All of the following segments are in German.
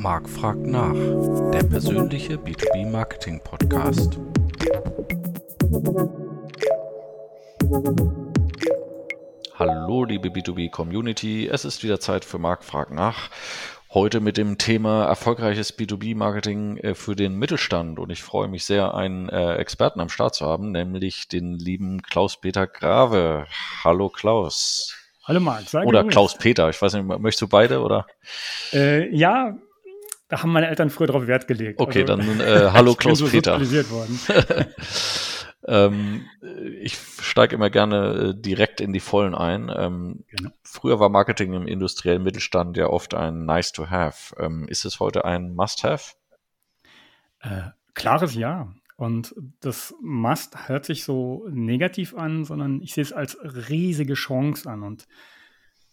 Marc fragt nach, der persönliche B2B-Marketing-Podcast. Hallo liebe B2B-Community, es ist wieder Zeit für Marc fragt nach. Heute mit dem Thema erfolgreiches B2B-Marketing äh, für den Mittelstand. Und ich freue mich sehr, einen äh, Experten am Start zu haben, nämlich den lieben Klaus-Peter Grave. Hallo Klaus. Hallo Marc. Oder Klaus-Peter, ich weiß nicht, möchtest du beide oder? Äh, ja, da haben meine Eltern früher drauf Wert gelegt. Okay, also, dann äh, hallo Klaus-Peter. So ähm, ich steige immer gerne äh, direkt in die Vollen ein. Ähm, genau. Früher war Marketing im industriellen Mittelstand ja oft ein Nice to Have. Ähm, ist es heute ein Must Have? Äh, klares Ja. Und das Must hört sich so negativ an, sondern ich sehe es als riesige Chance an. Und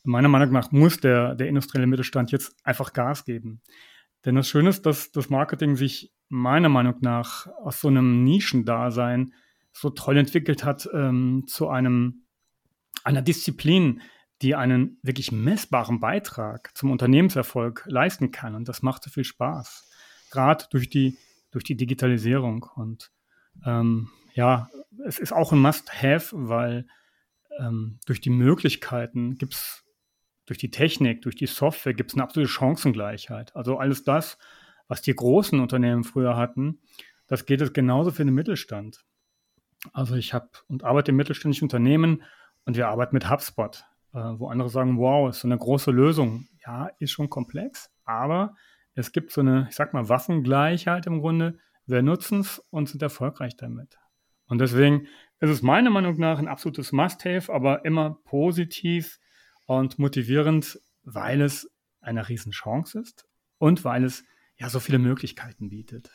meiner Meinung nach muss der, der industrielle Mittelstand jetzt einfach Gas geben. Denn das Schöne ist, dass das Marketing sich meiner Meinung nach aus so einem Nischendasein so toll entwickelt hat ähm, zu einem, einer Disziplin, die einen wirklich messbaren Beitrag zum Unternehmenserfolg leisten kann. Und das macht so viel Spaß. Gerade durch die, durch die Digitalisierung. Und ähm, ja, es ist auch ein Must-Have, weil ähm, durch die Möglichkeiten gibt es, durch die Technik, durch die Software gibt es eine absolute Chancengleichheit. Also alles das, was die großen Unternehmen früher hatten, das geht es genauso für den Mittelstand. Also ich habe und arbeite im mittelständischen Unternehmen und wir arbeiten mit HubSpot, äh, wo andere sagen, wow, ist so eine große Lösung. Ja, ist schon komplex, aber es gibt so eine, ich sag mal, Waffengleichheit im Grunde. Wir nutzen es und sind erfolgreich damit. Und deswegen ist es meiner Meinung nach ein absolutes Must-Have, aber immer positiv und motivierend, weil es eine Riesenchance ist und weil es ja so viele Möglichkeiten bietet.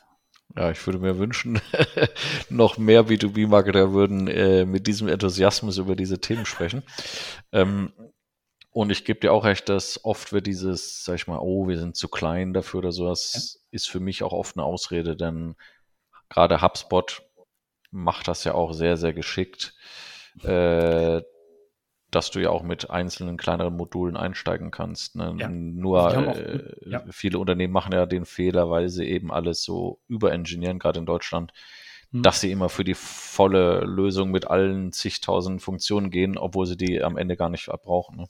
Ja, ich würde mir wünschen, noch mehr B2B-Marketer würden äh, mit diesem Enthusiasmus über diese Themen sprechen. Ähm, und ich gebe dir auch recht, dass oft wird dieses, sag ich mal, oh, wir sind zu klein dafür oder sowas, ja. ist für mich auch oft eine Ausrede, denn gerade HubSpot macht das ja auch sehr, sehr geschickt. Äh, dass du ja auch mit einzelnen kleineren Modulen einsteigen kannst. Ne? Ja. Nur auch, äh, ja. viele Unternehmen machen ja den Fehler, weil sie eben alles so überengineeren, gerade in Deutschland, hm. dass sie immer für die volle Lösung mit allen zigtausend Funktionen gehen, obwohl sie die am Ende gar nicht brauchen. Ne?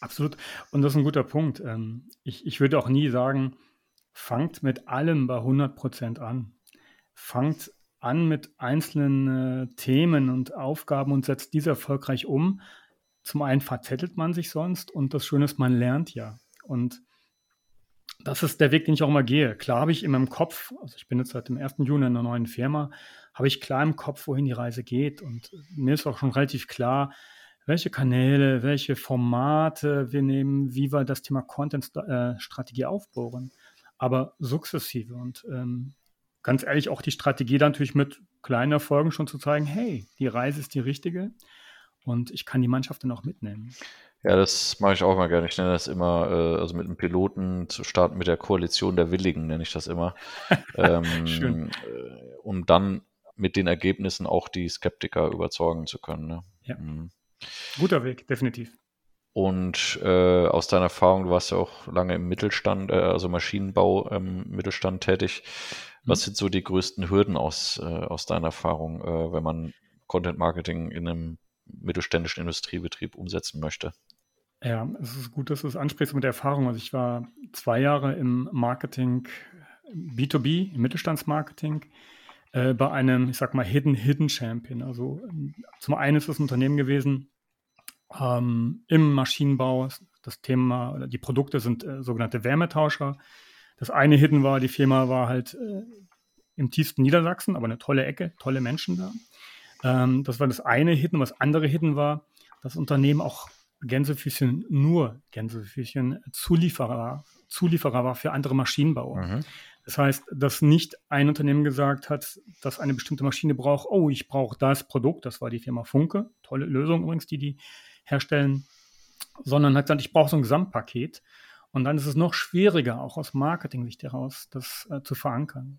Absolut. Und das ist ein guter Punkt. Ähm, ich, ich würde auch nie sagen, fangt mit allem bei 100 Prozent an. Fangt an mit einzelnen äh, Themen und Aufgaben und setzt diese erfolgreich um zum einen verzettelt man sich sonst und das Schöne ist, man lernt ja. Und das ist der Weg, den ich auch immer gehe. Klar habe ich in meinem Kopf, also ich bin jetzt seit dem 1. Juni in einer neuen Firma, habe ich klar im Kopf, wohin die Reise geht. Und mir ist auch schon relativ klar, welche Kanäle, welche Formate wir nehmen, wie wir das Thema Content-Strategie aufbohren. Aber sukzessive und ähm, ganz ehrlich auch die Strategie natürlich mit kleinen Erfolgen schon zu zeigen, hey, die Reise ist die richtige und ich kann die Mannschaft dann auch mitnehmen. Ja, das mache ich auch mal gerne. Ich nenne das immer, äh, also mit einem Piloten zu starten mit der Koalition der Willigen, nenne ich das immer. ähm, Schön. Äh, um dann mit den Ergebnissen auch die Skeptiker überzeugen zu können. Ne? Ja. Mhm. Guter Weg, definitiv. Und äh, aus deiner Erfahrung, du warst ja auch lange im Mittelstand, äh, also Maschinenbau ähm, Mittelstand tätig. Was mhm. sind so die größten Hürden aus, äh, aus deiner Erfahrung, äh, wenn man Content Marketing in einem mittelständischen Industriebetrieb umsetzen möchte. Ja, es ist gut, dass du es ansprichst mit der Erfahrung. Also ich war zwei Jahre im Marketing, B2B, im Mittelstandsmarketing, äh, bei einem, ich sag mal, Hidden Hidden Champion. Also zum einen ist es ein Unternehmen gewesen ähm, im Maschinenbau. Das Thema, die Produkte sind äh, sogenannte Wärmetauscher. Das eine Hidden war, die Firma war halt äh, im tiefsten Niedersachsen, aber eine tolle Ecke, tolle Menschen da. Ähm, das war das eine Hidden. Was andere Hidden war, das Unternehmen auch Gänsefüßchen nur Gänsefüßchen Zulieferer, Zulieferer war für andere Maschinenbauer. Mhm. Das heißt, dass nicht ein Unternehmen gesagt hat, dass eine bestimmte Maschine braucht, oh, ich brauche das Produkt, das war die Firma Funke, tolle Lösung übrigens, die die herstellen, sondern hat gesagt, ich brauche so ein Gesamtpaket. Und dann ist es noch schwieriger, auch aus Marketing-Sicht heraus, das äh, zu verankern.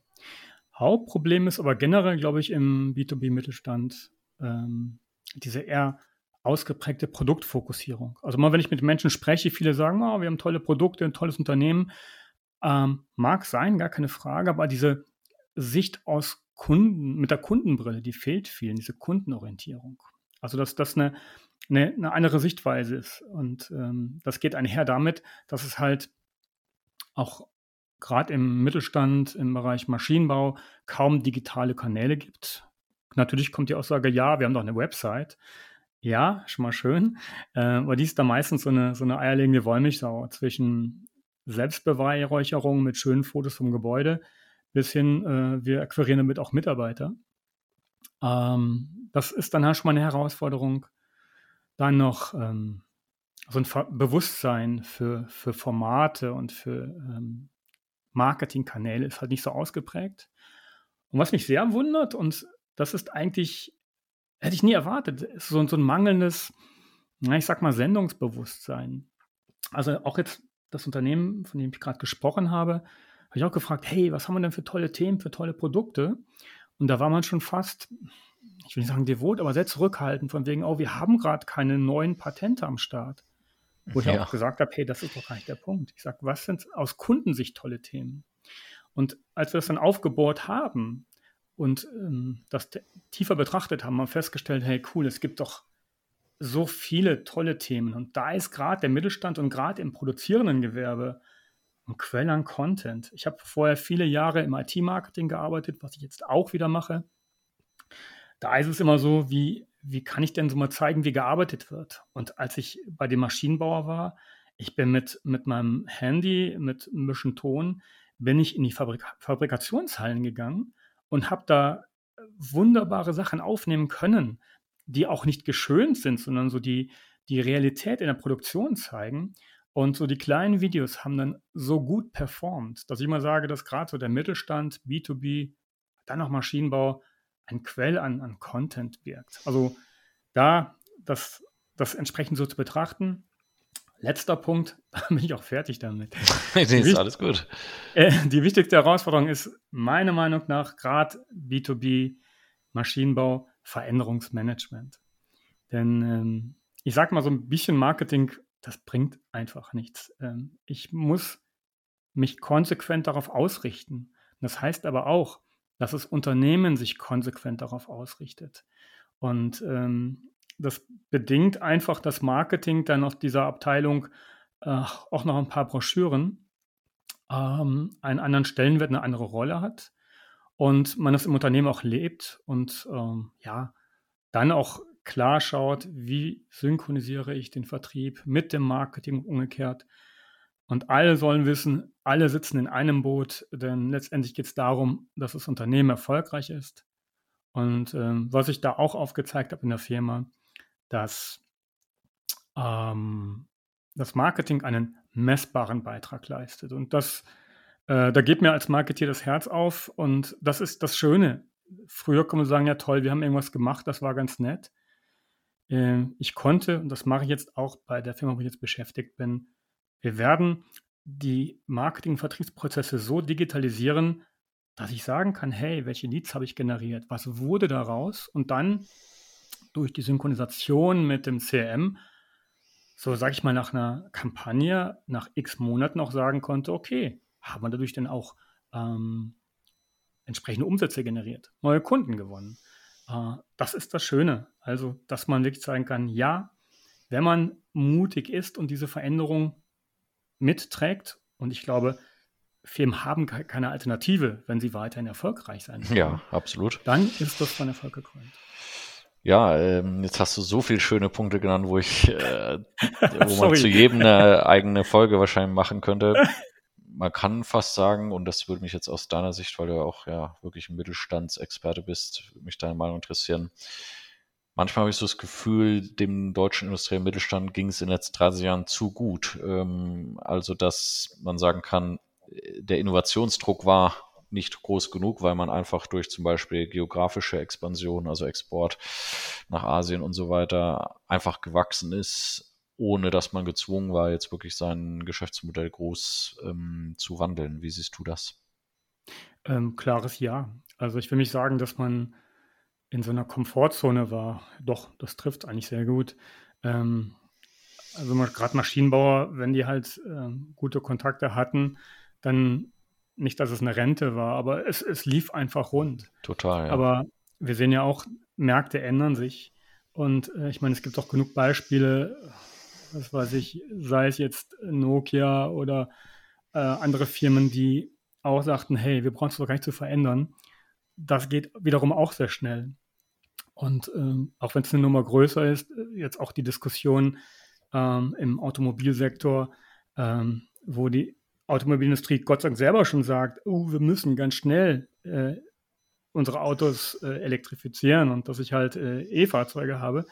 Hauptproblem ist aber generell, glaube ich, im B2B-Mittelstand ähm, diese eher ausgeprägte Produktfokussierung. Also mal, wenn ich mit Menschen spreche, viele sagen, oh, wir haben tolle Produkte, ein tolles Unternehmen, Ähm, mag sein, gar keine Frage, aber diese Sicht aus Kunden, mit der Kundenbrille, die fehlt vielen, diese Kundenorientierung. Also, dass das eine, eine, eine andere Sichtweise ist. Und ähm, das geht einher damit, dass es halt auch gerade im Mittelstand, im Bereich Maschinenbau kaum digitale Kanäle gibt. Natürlich kommt die Aussage, ja, wir haben doch eine Website. Ja, schon mal schön. Äh, aber die ist da meistens so eine, so eine eierlegende Wollmilchsau zwischen Selbstbeweihräucherung mit schönen Fotos vom Gebäude bis hin, äh, wir akquirieren damit auch Mitarbeiter. Ähm, das ist dann halt schon mal eine Herausforderung. Dann noch ähm, so ein Bewusstsein für, für Formate und für ähm, Marketingkanäle ist halt nicht so ausgeprägt. Und was mich sehr wundert, und das ist eigentlich, hätte ich nie erwartet, so, so ein mangelndes, na, ich sag mal, Sendungsbewusstsein. Also auch jetzt das Unternehmen, von dem ich gerade gesprochen habe, habe ich auch gefragt, hey, was haben wir denn für tolle Themen, für tolle Produkte? Und da war man schon fast, ich will nicht sagen devot, aber sehr zurückhaltend, von wegen, oh, wir haben gerade keine neuen Patente am Start. Wo ich ja. auch gesagt habe, hey, das ist doch gar nicht der Punkt. Ich sage, was sind aus Kundensicht tolle Themen? Und als wir das dann aufgebohrt haben und ähm, das tiefer betrachtet haben, haben wir festgestellt, hey, cool, es gibt doch so viele tolle Themen. Und da ist gerade der Mittelstand und gerade im produzierenden Gewerbe ein Quell an Content. Ich habe vorher viele Jahre im IT-Marketing gearbeitet, was ich jetzt auch wieder mache. Da ist es immer so, wie wie kann ich denn so mal zeigen, wie gearbeitet wird? Und als ich bei dem Maschinenbauer war, ich bin mit, mit meinem Handy, mit ein bisschen Ton, bin ich in die Fabrik Fabrikationshallen gegangen und habe da wunderbare Sachen aufnehmen können, die auch nicht geschönt sind, sondern so die, die Realität in der Produktion zeigen. Und so die kleinen Videos haben dann so gut performt, dass ich mal sage, dass gerade so der Mittelstand, B2B, dann noch Maschinenbau, ein Quell an, an Content wirkt. Also da das, das entsprechend so zu betrachten. Letzter Punkt, da bin ich auch fertig damit. nee, ist alles gut. Äh, die wichtigste Herausforderung ist meiner Meinung nach gerade B2B, Maschinenbau, Veränderungsmanagement. Denn ähm, ich sage mal so ein bisschen Marketing, das bringt einfach nichts. Ähm, ich muss mich konsequent darauf ausrichten. Das heißt aber auch, dass das Unternehmen sich konsequent darauf ausrichtet. Und ähm, das bedingt einfach das Marketing dann aus dieser Abteilung äh, auch noch ein paar Broschüren ähm, einen anderen Stellenwert, eine andere Rolle hat und man das im Unternehmen auch lebt und ähm, ja, dann auch klar schaut, wie synchronisiere ich den Vertrieb mit dem Marketing umgekehrt und alle sollen wissen, alle sitzen in einem Boot, denn letztendlich geht es darum, dass das Unternehmen erfolgreich ist. Und ähm, was ich da auch aufgezeigt habe in der Firma, dass ähm, das Marketing einen messbaren Beitrag leistet. Und das, äh, da geht mir als Marketeer das Herz auf. Und das ist das Schöne. Früher kann man sagen, ja toll, wir haben irgendwas gemacht, das war ganz nett. Äh, ich konnte, und das mache ich jetzt auch bei der Firma, wo ich jetzt beschäftigt bin, wir werden die Marketing-Vertriebsprozesse so digitalisieren, dass ich sagen kann, hey, welche Leads habe ich generiert? Was wurde daraus? Und dann durch die Synchronisation mit dem CRM, so sage ich mal, nach einer Kampagne, nach x Monaten auch sagen konnte, okay, haben wir dadurch denn auch ähm, entsprechende Umsätze generiert, neue Kunden gewonnen. Äh, das ist das Schöne. Also, dass man wirklich sagen kann, ja, wenn man mutig ist und diese Veränderung mitträgt. Und ich glaube, Firmen haben keine Alternative, wenn sie weiterhin erfolgreich sein wollen. Ja, absolut. Dann ist das von Erfolg gekrönt. Ja, ähm, jetzt hast du so viele schöne Punkte genannt, wo ich, äh, wo man zu jedem eine eigene Folge wahrscheinlich machen könnte. Man kann fast sagen, und das würde mich jetzt aus deiner Sicht, weil du ja auch ja wirklich ein Mittelstandsexperte bist, mich deine Meinung interessieren. Manchmal habe ich so das Gefühl, dem deutschen industriellen Mittelstand ging es in den letzten 30 Jahren zu gut. Ähm, also, dass man sagen kann, der Innovationsdruck war nicht groß genug, weil man einfach durch zum Beispiel geografische Expansion, also Export nach Asien und so weiter, einfach gewachsen ist, ohne dass man gezwungen war, jetzt wirklich sein Geschäftsmodell groß ähm, zu wandeln. Wie siehst du das? Ähm, klares Ja. Also ich will nicht sagen, dass man in so einer Komfortzone war. Doch, das trifft eigentlich sehr gut. Ähm, also gerade Maschinenbauer, wenn die halt äh, gute Kontakte hatten, dann nicht, dass es eine Rente war, aber es, es lief einfach rund. Total. Ja. Aber wir sehen ja auch, Märkte ändern sich. Und äh, ich meine, es gibt auch genug Beispiele, was weiß ich, sei es jetzt Nokia oder äh, andere Firmen, die auch sagten, hey, wir brauchen es doch gar nicht zu verändern. Das geht wiederum auch sehr schnell. Und ähm, auch wenn es eine Nummer größer ist, äh, jetzt auch die Diskussion ähm, im Automobilsektor, ähm, wo die Automobilindustrie Gott sei Dank selber schon sagt, oh, wir müssen ganz schnell äh, unsere Autos äh, elektrifizieren und dass ich halt äh, E-Fahrzeuge habe.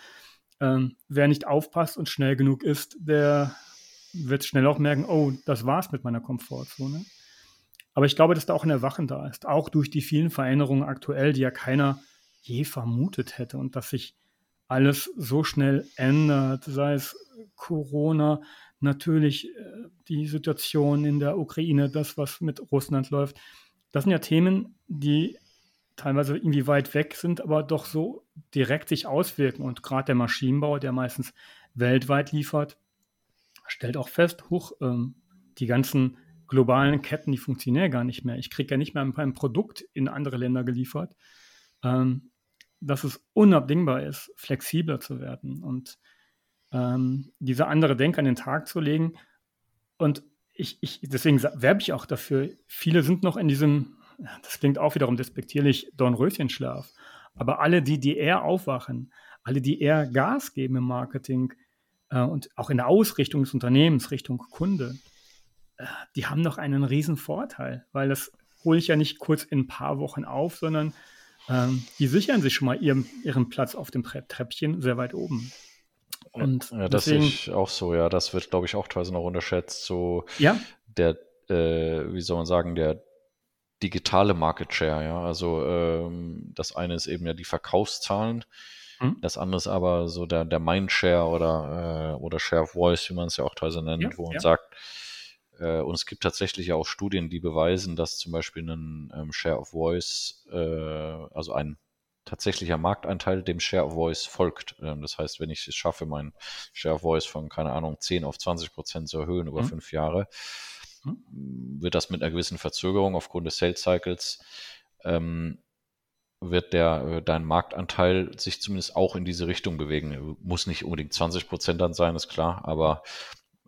Ähm, wer nicht aufpasst und schnell genug ist, der wird schnell auch merken, oh, das war's mit meiner Komfortzone. Aber ich glaube, dass da auch ein Erwachen da ist, auch durch die vielen Veränderungen aktuell, die ja keiner je vermutet hätte und dass sich alles so schnell ändert, sei es Corona, natürlich äh, die Situation in der Ukraine, das, was mit Russland läuft. Das sind ja Themen, die teilweise irgendwie weit weg sind, aber doch so direkt sich auswirken. Und gerade der Maschinenbau, der meistens weltweit liefert, stellt auch fest, hoch, ähm, die ganzen globalen Ketten, die funktionieren gar nicht mehr. Ich kriege ja nicht mehr ein Produkt in andere Länder geliefert. Ähm, dass es unabdingbar ist, flexibler zu werden und ähm, diese andere Denke an den Tag zu legen. Und ich, ich, deswegen werbe ich auch dafür. Viele sind noch in diesem das klingt auch wiederum despektierlich, Dornröschenschlaf. Aber alle, die, die eher aufwachen, alle, die eher Gas geben im Marketing äh, und auch in der Ausrichtung des Unternehmens Richtung Kunde, äh, die haben noch einen riesen Vorteil, weil das hole ich ja nicht kurz in ein paar Wochen auf, sondern ähm, die sichern sich schon mal ihren, ihren Platz auf dem Treppchen sehr weit oben. Und ja, das deswegen, sehe ich auch so, ja. Das wird, glaube ich, auch teilweise noch unterschätzt. So ja? der, äh, wie soll man sagen, der digitale Market Share, ja. Also ähm, das eine ist eben ja die Verkaufszahlen, mhm. das andere ist aber so der, der Mindshare oder, äh, oder Share of Voice, wie man es ja auch teilweise nennt, ja, wo man ja. sagt, und es gibt tatsächlich auch Studien, die beweisen, dass zum Beispiel ein ähm, Share of Voice, äh, also ein tatsächlicher Marktanteil dem Share of Voice folgt. Ähm, das heißt, wenn ich es schaffe, meinen Share of Voice von, keine Ahnung, 10 auf 20 Prozent zu erhöhen über mhm. fünf Jahre, hm? wird das mit einer gewissen Verzögerung aufgrund des Sales Cycles, ähm, wird der, äh, dein Marktanteil sich zumindest auch in diese Richtung bewegen. Muss nicht unbedingt 20 Prozent dann sein, ist klar, aber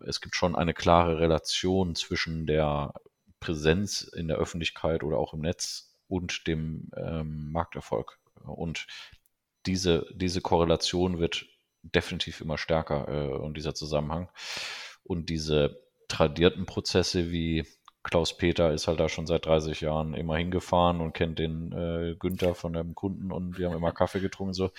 es gibt schon eine klare Relation zwischen der Präsenz in der Öffentlichkeit oder auch im Netz und dem ähm, Markterfolg. Und diese, diese Korrelation wird definitiv immer stärker äh, und dieser Zusammenhang. Und diese tradierten Prozesse wie Klaus Peter ist halt da schon seit 30 Jahren immer hingefahren und kennt den äh, Günther von dem Kunden und wir haben immer Kaffee getrunken. So,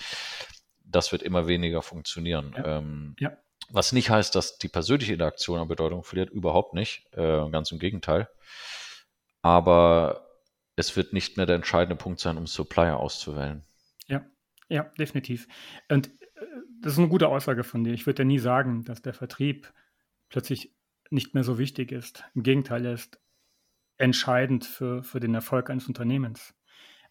das wird immer weniger funktionieren. Ja. Ähm, ja. Was nicht heißt, dass die persönliche Interaktion an Bedeutung verliert, überhaupt nicht. Äh, ganz im Gegenteil. Aber es wird nicht mehr der entscheidende Punkt sein, um Supplier auszuwählen. Ja, ja, definitiv. Und äh, das ist eine gute Aussage von dir. Ich würde ja nie sagen, dass der Vertrieb plötzlich nicht mehr so wichtig ist. Im Gegenteil, er ist entscheidend für, für den Erfolg eines Unternehmens.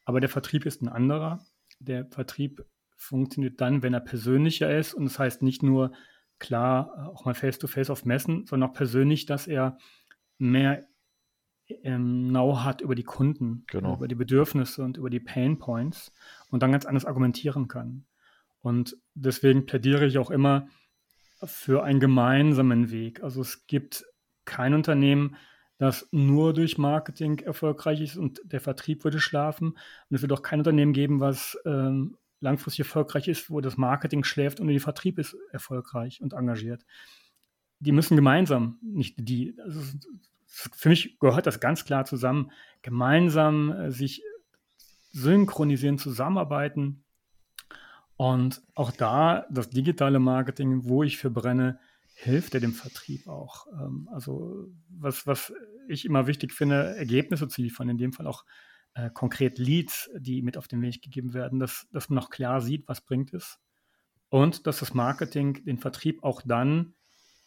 Aber der Vertrieb ist ein anderer. Der Vertrieb funktioniert dann, wenn er persönlicher ist. Und das heißt nicht nur, klar, auch mal face-to-face -face auf Messen, sondern auch persönlich, dass er mehr ähm, Know hat über die Kunden, genau. über die Bedürfnisse und über die Pain Points und dann ganz anders argumentieren kann. Und deswegen plädiere ich auch immer, für einen gemeinsamen Weg. Also es gibt kein Unternehmen, das nur durch Marketing erfolgreich ist und der Vertrieb würde schlafen. Und es wird auch kein Unternehmen geben, was ähm, langfristig erfolgreich ist, wo das Marketing schläft und der Vertrieb ist erfolgreich und engagiert. Die müssen gemeinsam, nicht die, also für mich gehört das ganz klar zusammen, gemeinsam äh, sich synchronisieren, zusammenarbeiten und auch da, das digitale Marketing, wo ich für brenne, hilft ja dem Vertrieb auch. Ähm, also was, was ich immer wichtig finde, Ergebnisse zu liefern, in dem Fall auch äh, konkret Leads, die mit auf den Weg gegeben werden, dass, dass man auch klar sieht, was bringt es. Und dass das Marketing den Vertrieb auch dann,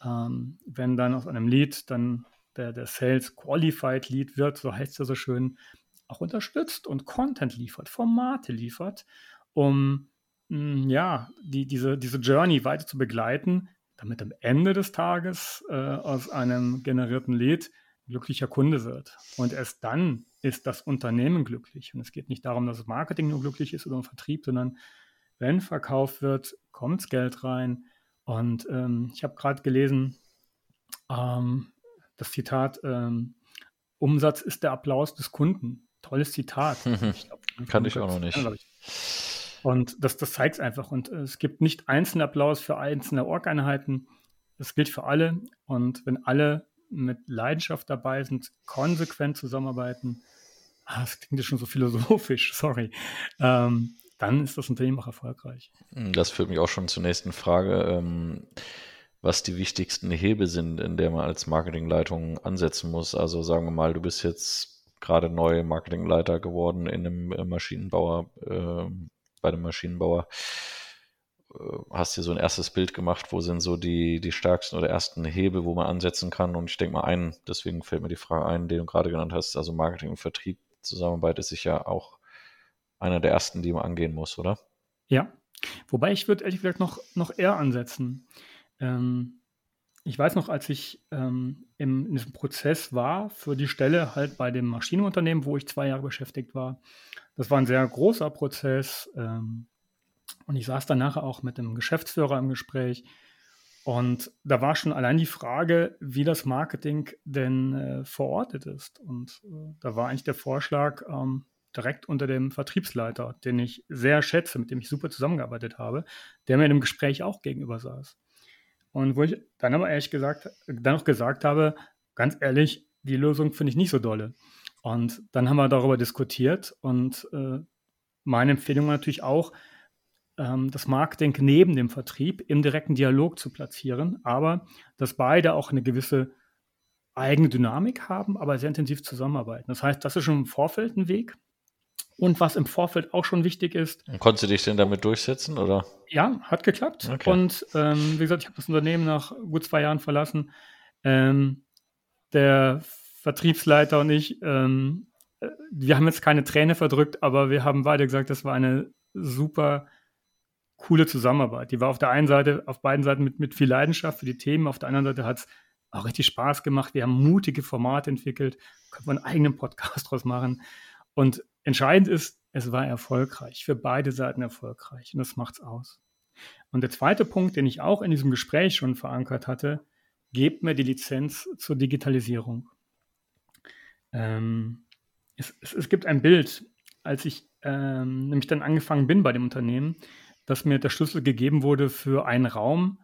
ähm, wenn dann aus einem Lead dann der, der Sales Qualified Lead wird, so heißt es so schön, auch unterstützt und Content liefert, Formate liefert, um hm, ja, die, diese, diese Journey weiter zu begleiten, damit am Ende des Tages äh, aus einem generierten Lead glücklicher Kunde wird. Und erst dann ist das Unternehmen glücklich. Und es geht nicht darum, dass das Marketing nur glücklich ist oder ein Vertrieb, sondern wenn verkauft wird, kommt Geld rein. Und ähm, ich habe gerade gelesen, ähm, das Zitat, ähm, Umsatz ist der Applaus des Kunden. Tolles Zitat. Ich glaub, Kann ich auch noch nicht. Und das, das zeigt es einfach. Und es gibt nicht einzelnen Applaus für einzelne Org-Einheiten. Das gilt für alle. Und wenn alle mit Leidenschaft dabei sind, konsequent zusammenarbeiten, ah, das klingt ja schon so philosophisch, sorry, ähm, dann ist das Unternehmen auch erfolgreich. Das führt mich auch schon zur nächsten Frage, ähm, was die wichtigsten Hebel sind, in der man als Marketingleitung ansetzen muss. Also sagen wir mal, du bist jetzt gerade neu Marketingleiter geworden in einem Maschinenbauer, äh, bei einem Maschinenbauer. Äh, hast dir so ein erstes Bild gemacht, wo sind so die, die stärksten oder ersten Hebel, wo man ansetzen kann. Und ich denke mal einen, deswegen fällt mir die Frage ein, den du gerade genannt hast, also Marketing und Vertrieb, Zusammenarbeit ist sicher auch einer der ersten, die man angehen muss, oder? Ja, wobei ich würde ehrlich gesagt noch, noch eher ansetzen. Ähm, ich weiß noch, als ich ähm, im, in diesem Prozess war für die Stelle halt bei dem Maschinenunternehmen, wo ich zwei Jahre beschäftigt war. Das war ein sehr großer Prozess. Ähm, und ich saß dann nachher auch mit dem Geschäftsführer im Gespräch. Und da war schon allein die Frage, wie das Marketing denn äh, verortet ist. Und äh, da war eigentlich der Vorschlag ähm, direkt unter dem Vertriebsleiter, den ich sehr schätze, mit dem ich super zusammengearbeitet habe, der mir in dem Gespräch auch gegenüber saß. Und wo ich dann aber ehrlich gesagt, dann auch gesagt habe, ganz ehrlich, die Lösung finde ich nicht so dolle. Und dann haben wir darüber diskutiert und äh, meine Empfehlung war natürlich auch, das Marketing neben dem Vertrieb im direkten Dialog zu platzieren, aber dass beide auch eine gewisse eigene Dynamik haben, aber sehr intensiv zusammenarbeiten. Das heißt, das ist schon im Vorfeld ein Weg. Und was im Vorfeld auch schon wichtig ist. Und konntest du dich denn damit durchsetzen, oder? Ja, hat geklappt. Okay. Und ähm, wie gesagt, ich habe das Unternehmen nach gut zwei Jahren verlassen. Ähm, der Vertriebsleiter und ich, ähm, äh, wir haben jetzt keine Träne verdrückt, aber wir haben beide gesagt, das war eine super coole Zusammenarbeit. Die war auf der einen Seite, auf beiden Seiten mit, mit viel Leidenschaft für die Themen, auf der anderen Seite hat es auch richtig Spaß gemacht. Wir haben mutige Formate entwickelt, können wir einen eigenen Podcast draus machen. Und entscheidend ist, es war erfolgreich, für beide Seiten erfolgreich. Und das macht's aus. Und der zweite Punkt, den ich auch in diesem Gespräch schon verankert hatte, gebt mir die Lizenz zur Digitalisierung. Ähm, es, es, es, gibt ein Bild, als ich ähm, nämlich dann angefangen bin bei dem Unternehmen, dass mir der Schlüssel gegeben wurde für einen Raum,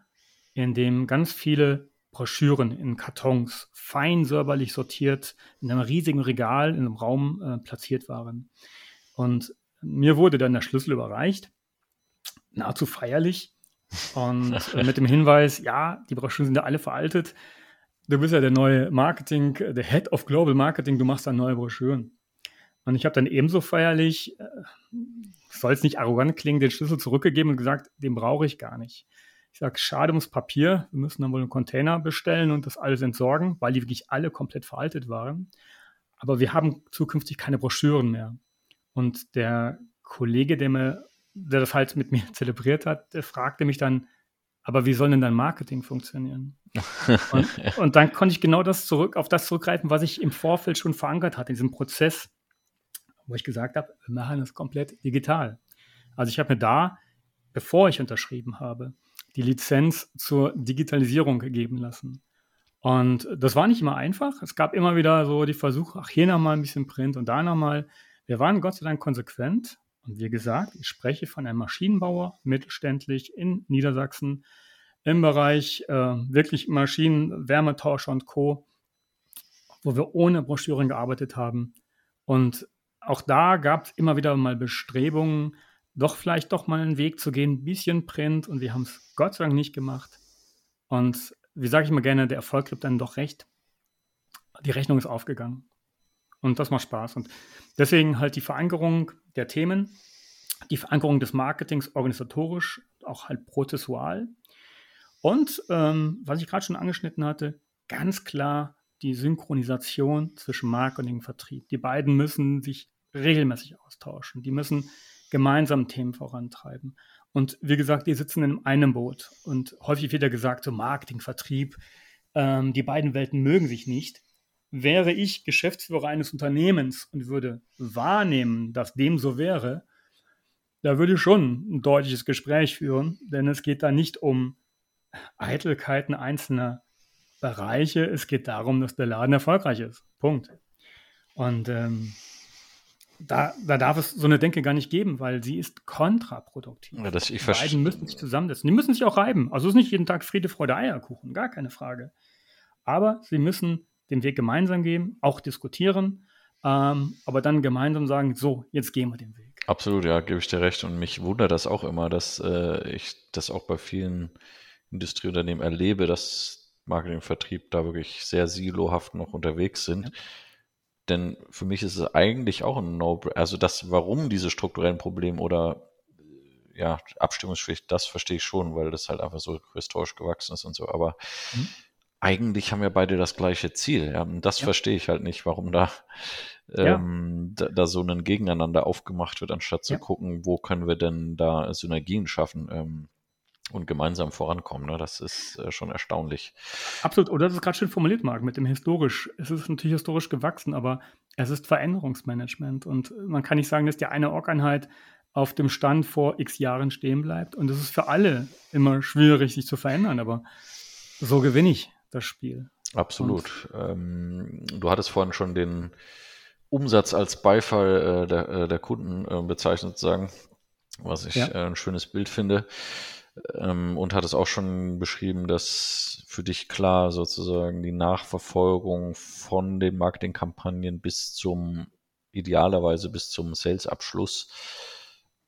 in dem ganz viele Broschüren in Kartons fein säuberlich sortiert in einem riesigen Regal in einem Raum äh, platziert waren. Und mir wurde dann der Schlüssel überreicht, nahezu feierlich. Und äh, mit dem Hinweis, ja, die Broschüren sind ja alle veraltet. Du bist ja der neue Marketing, der Head of Global Marketing, du machst dann neue Broschüren. Und ich habe dann ebenso feierlich, äh, soll es nicht arrogant klingen, den Schlüssel zurückgegeben und gesagt, den brauche ich gar nicht. Ich sage, schade ums Papier, wir müssen dann wohl einen Container bestellen und das alles entsorgen, weil die wirklich alle komplett veraltet waren. Aber wir haben zukünftig keine Broschüren mehr. Und der Kollege, der, mir, der das halt mit mir zelebriert hat, der fragte mich dann, aber wie soll denn dein Marketing funktionieren? und, und, dann konnte ich genau das zurück, auf das zurückgreifen, was ich im Vorfeld schon verankert hatte, in diesem Prozess wo ich gesagt habe, wir machen das komplett digital. Also ich habe mir da, bevor ich unterschrieben habe, die Lizenz zur Digitalisierung gegeben lassen. Und das war nicht immer einfach. Es gab immer wieder so die Versuche, ach, hier nochmal ein bisschen Print und da nochmal. Wir waren Gott sei Dank konsequent. Und wie gesagt, ich spreche von einem Maschinenbauer, mittelständlich in Niedersachsen, im Bereich äh, wirklich Maschinen, Wärmetauscher und Co., wo wir ohne Broschüren gearbeitet haben. Und auch da gab es immer wieder mal Bestrebungen, doch vielleicht doch mal einen Weg zu gehen, ein bisschen Print und wir haben es Gott sei Dank nicht gemacht. Und wie sage ich immer gerne, der Erfolg gibt dann doch recht. Die Rechnung ist aufgegangen. Und das macht Spaß. Und deswegen halt die Verankerung der Themen, die Verankerung des Marketings organisatorisch, auch halt prozessual. Und ähm, was ich gerade schon angeschnitten hatte, ganz klar die Synchronisation zwischen Marketing und Vertrieb. Die beiden müssen sich regelmäßig austauschen. Die müssen gemeinsam Themen vorantreiben. Und wie gesagt, die sitzen in einem Boot. Und häufig wird ja gesagt, so Marketing, Vertrieb, ähm, die beiden Welten mögen sich nicht. wäre ich Geschäftsführer eines Unternehmens und würde wahrnehmen, dass dem so wäre, da würde ich schon ein deutliches Gespräch führen, denn es geht da nicht um Eitelkeiten einzelner Bereiche, es geht darum, dass der Laden erfolgreich ist. Punkt. Und ähm, da, da darf es so eine Denke gar nicht geben, weil sie ist kontraproduktiv. Ja, das, ich Die beiden müssen sich zusammensetzen. Die müssen sich auch reiben. Also es ist nicht jeden Tag Friede, Freude, Eierkuchen, gar keine Frage. Aber sie müssen den Weg gemeinsam gehen, auch diskutieren, ähm, aber dann gemeinsam sagen, so, jetzt gehen wir den Weg. Absolut, ja, gebe ich dir recht. Und mich wundert das auch immer, dass äh, ich das auch bei vielen Industrieunternehmen erlebe, dass Marketing und Vertrieb da wirklich sehr silohaft noch unterwegs sind. Ja. Denn für mich ist es eigentlich auch ein No, also das, warum diese strukturellen Probleme oder ja, Abstimmungspflicht, das verstehe ich schon, weil das halt einfach so historisch gewachsen ist und so. Aber mhm eigentlich haben ja beide das gleiche Ziel. Ja? Und das ja. verstehe ich halt nicht, warum da, ähm, da, da, so ein Gegeneinander aufgemacht wird, anstatt zu gucken, wo können wir denn da Synergien schaffen ähm, und gemeinsam vorankommen. Ne? Das ist äh, schon erstaunlich. Absolut. Oder das ist gerade schön formuliert, Marc, mit dem historisch. Es ist natürlich historisch gewachsen, aber es ist Veränderungsmanagement. Und man kann nicht sagen, dass die eine Org-Einheit auf dem Stand vor x Jahren stehen bleibt. Und es ist für alle immer schwierig, sich zu verändern. Aber so gewinne ich das Spiel. Absolut. Ähm, du hattest vorhin schon den Umsatz als Beifall äh, der, äh, der, Kunden äh, bezeichnet, sagen, was ich ja. Äh, ein schönes Bild finde. Ähm, und hat es auch schon beschrieben, dass für dich klar sozusagen die Nachverfolgung von den Marketingkampagnen bis zum, idealerweise bis zum Sales-Abschluss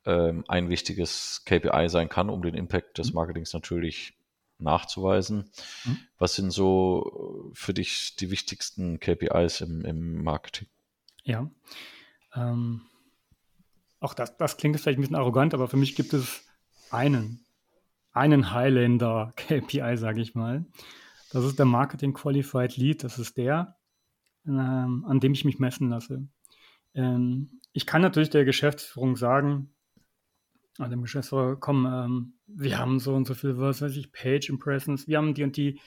ähm, ein wichtiges KPI sein kann, um den Impact des mhm. Marketings natürlich nachzuweisen. Mhm. Was sind so für dich die wichtigsten KPIs im, im Marketing? Ja, ähm, auch das, das klingt vielleicht ein bisschen arrogant, aber für mich gibt es einen, einen Highlander KPI, sage ich mal. Das ist der Marketing Qualified Lead. Das ist der, ähm, an dem ich mich messen lasse. Ähm, ich kann natürlich der Geschäftsführung sagen, an dem Geschäftsführer, komm, ähm, wir haben so und so viel, was weiß ich, Page Impressions, wir haben die und die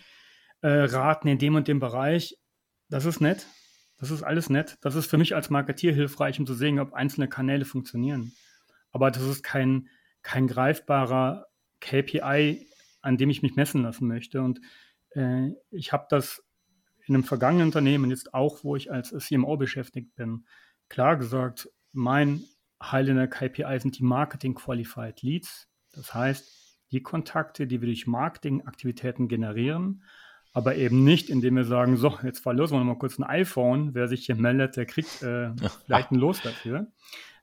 äh, Raten in dem und dem Bereich. Das ist nett. Das ist alles nett. Das ist für mich als Marketier hilfreich, um zu sehen, ob einzelne Kanäle funktionieren. Aber das ist kein, kein greifbarer KPI, an dem ich mich messen lassen möchte. Und äh, ich habe das in einem vergangenen Unternehmen, jetzt auch, wo ich als CMO beschäftigt bin, klar gesagt, mein Highlander KPI sind die Marketing Qualified Leads. Das heißt, die Kontakte, die wir durch Marketingaktivitäten generieren, aber eben nicht, indem wir sagen, so, jetzt verlosen wir mal kurz ein iPhone, wer sich hier meldet, der kriegt äh, vielleicht ein Los dafür,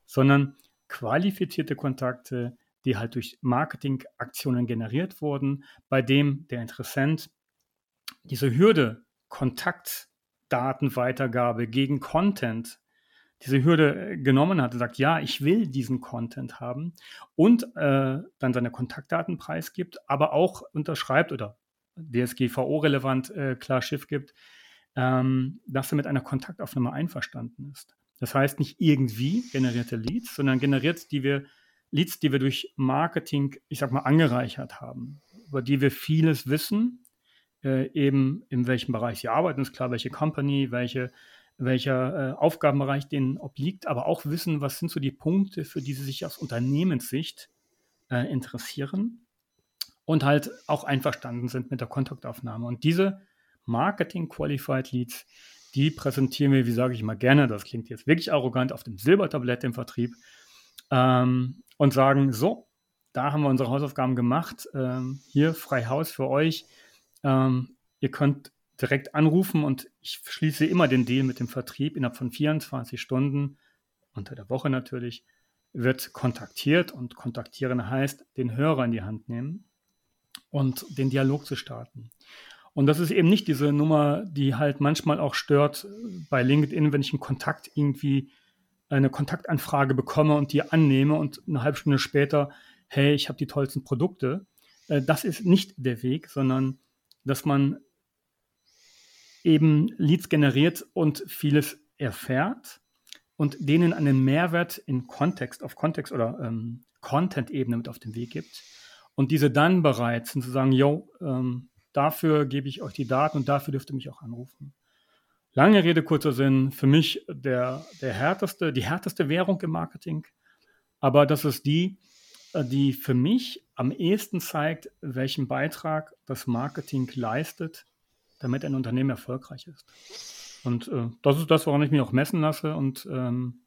sondern qualifizierte Kontakte, die halt durch Marketingaktionen generiert wurden, bei dem der Interessent diese Hürde Kontaktdatenweitergabe gegen Content diese Hürde äh, genommen hat und sagt, ja, ich will diesen Content haben und äh, dann seine Kontaktdaten preisgibt, aber auch unterschreibt oder DSGVO-relevant äh, klar Schiff gibt, ähm, dass er mit einer Kontaktaufnahme einverstanden ist. Das heißt nicht irgendwie generierte Leads, sondern generiert die wir Leads, die wir durch Marketing, ich sag mal, angereichert haben, über die wir vieles wissen, äh, eben in welchem Bereich sie arbeiten, ist klar, welche Company, welche welcher äh, Aufgabenbereich denen obliegt, aber auch wissen, was sind so die Punkte, für die sie sich aus Unternehmenssicht äh, interessieren und halt auch einverstanden sind mit der Kontaktaufnahme. Und diese Marketing Qualified Leads, die präsentieren wir, wie sage ich mal gerne, das klingt jetzt wirklich arrogant, auf dem Silbertablett im Vertrieb ähm, und sagen, so, da haben wir unsere Hausaufgaben gemacht, ähm, hier frei Haus für euch. Ähm, ihr könnt direkt anrufen und ich schließe immer den Deal mit dem Vertrieb innerhalb von 24 Stunden, unter der Woche natürlich, wird kontaktiert und kontaktieren heißt, den Hörer in die Hand nehmen und den Dialog zu starten. Und das ist eben nicht diese Nummer, die halt manchmal auch stört bei LinkedIn, wenn ich einen Kontakt irgendwie eine Kontaktanfrage bekomme und die annehme und eine halbe Stunde später, hey, ich habe die tollsten Produkte. Äh, das ist nicht der Weg, sondern dass man eben Leads generiert und vieles erfährt und denen einen Mehrwert in Kontext, auf Kontext oder ähm, Content-Ebene mit auf den Weg gibt und diese dann bereit sind zu sagen, yo, ähm, dafür gebe ich euch die Daten und dafür dürft ihr mich auch anrufen. Lange Rede, kurzer Sinn, für mich der, der härteste, die härteste Währung im Marketing. Aber das ist die, äh, die für mich am ehesten zeigt, welchen Beitrag das Marketing leistet, damit ein Unternehmen erfolgreich ist. Und äh, das ist das, woran ich mich auch messen lasse und ähm,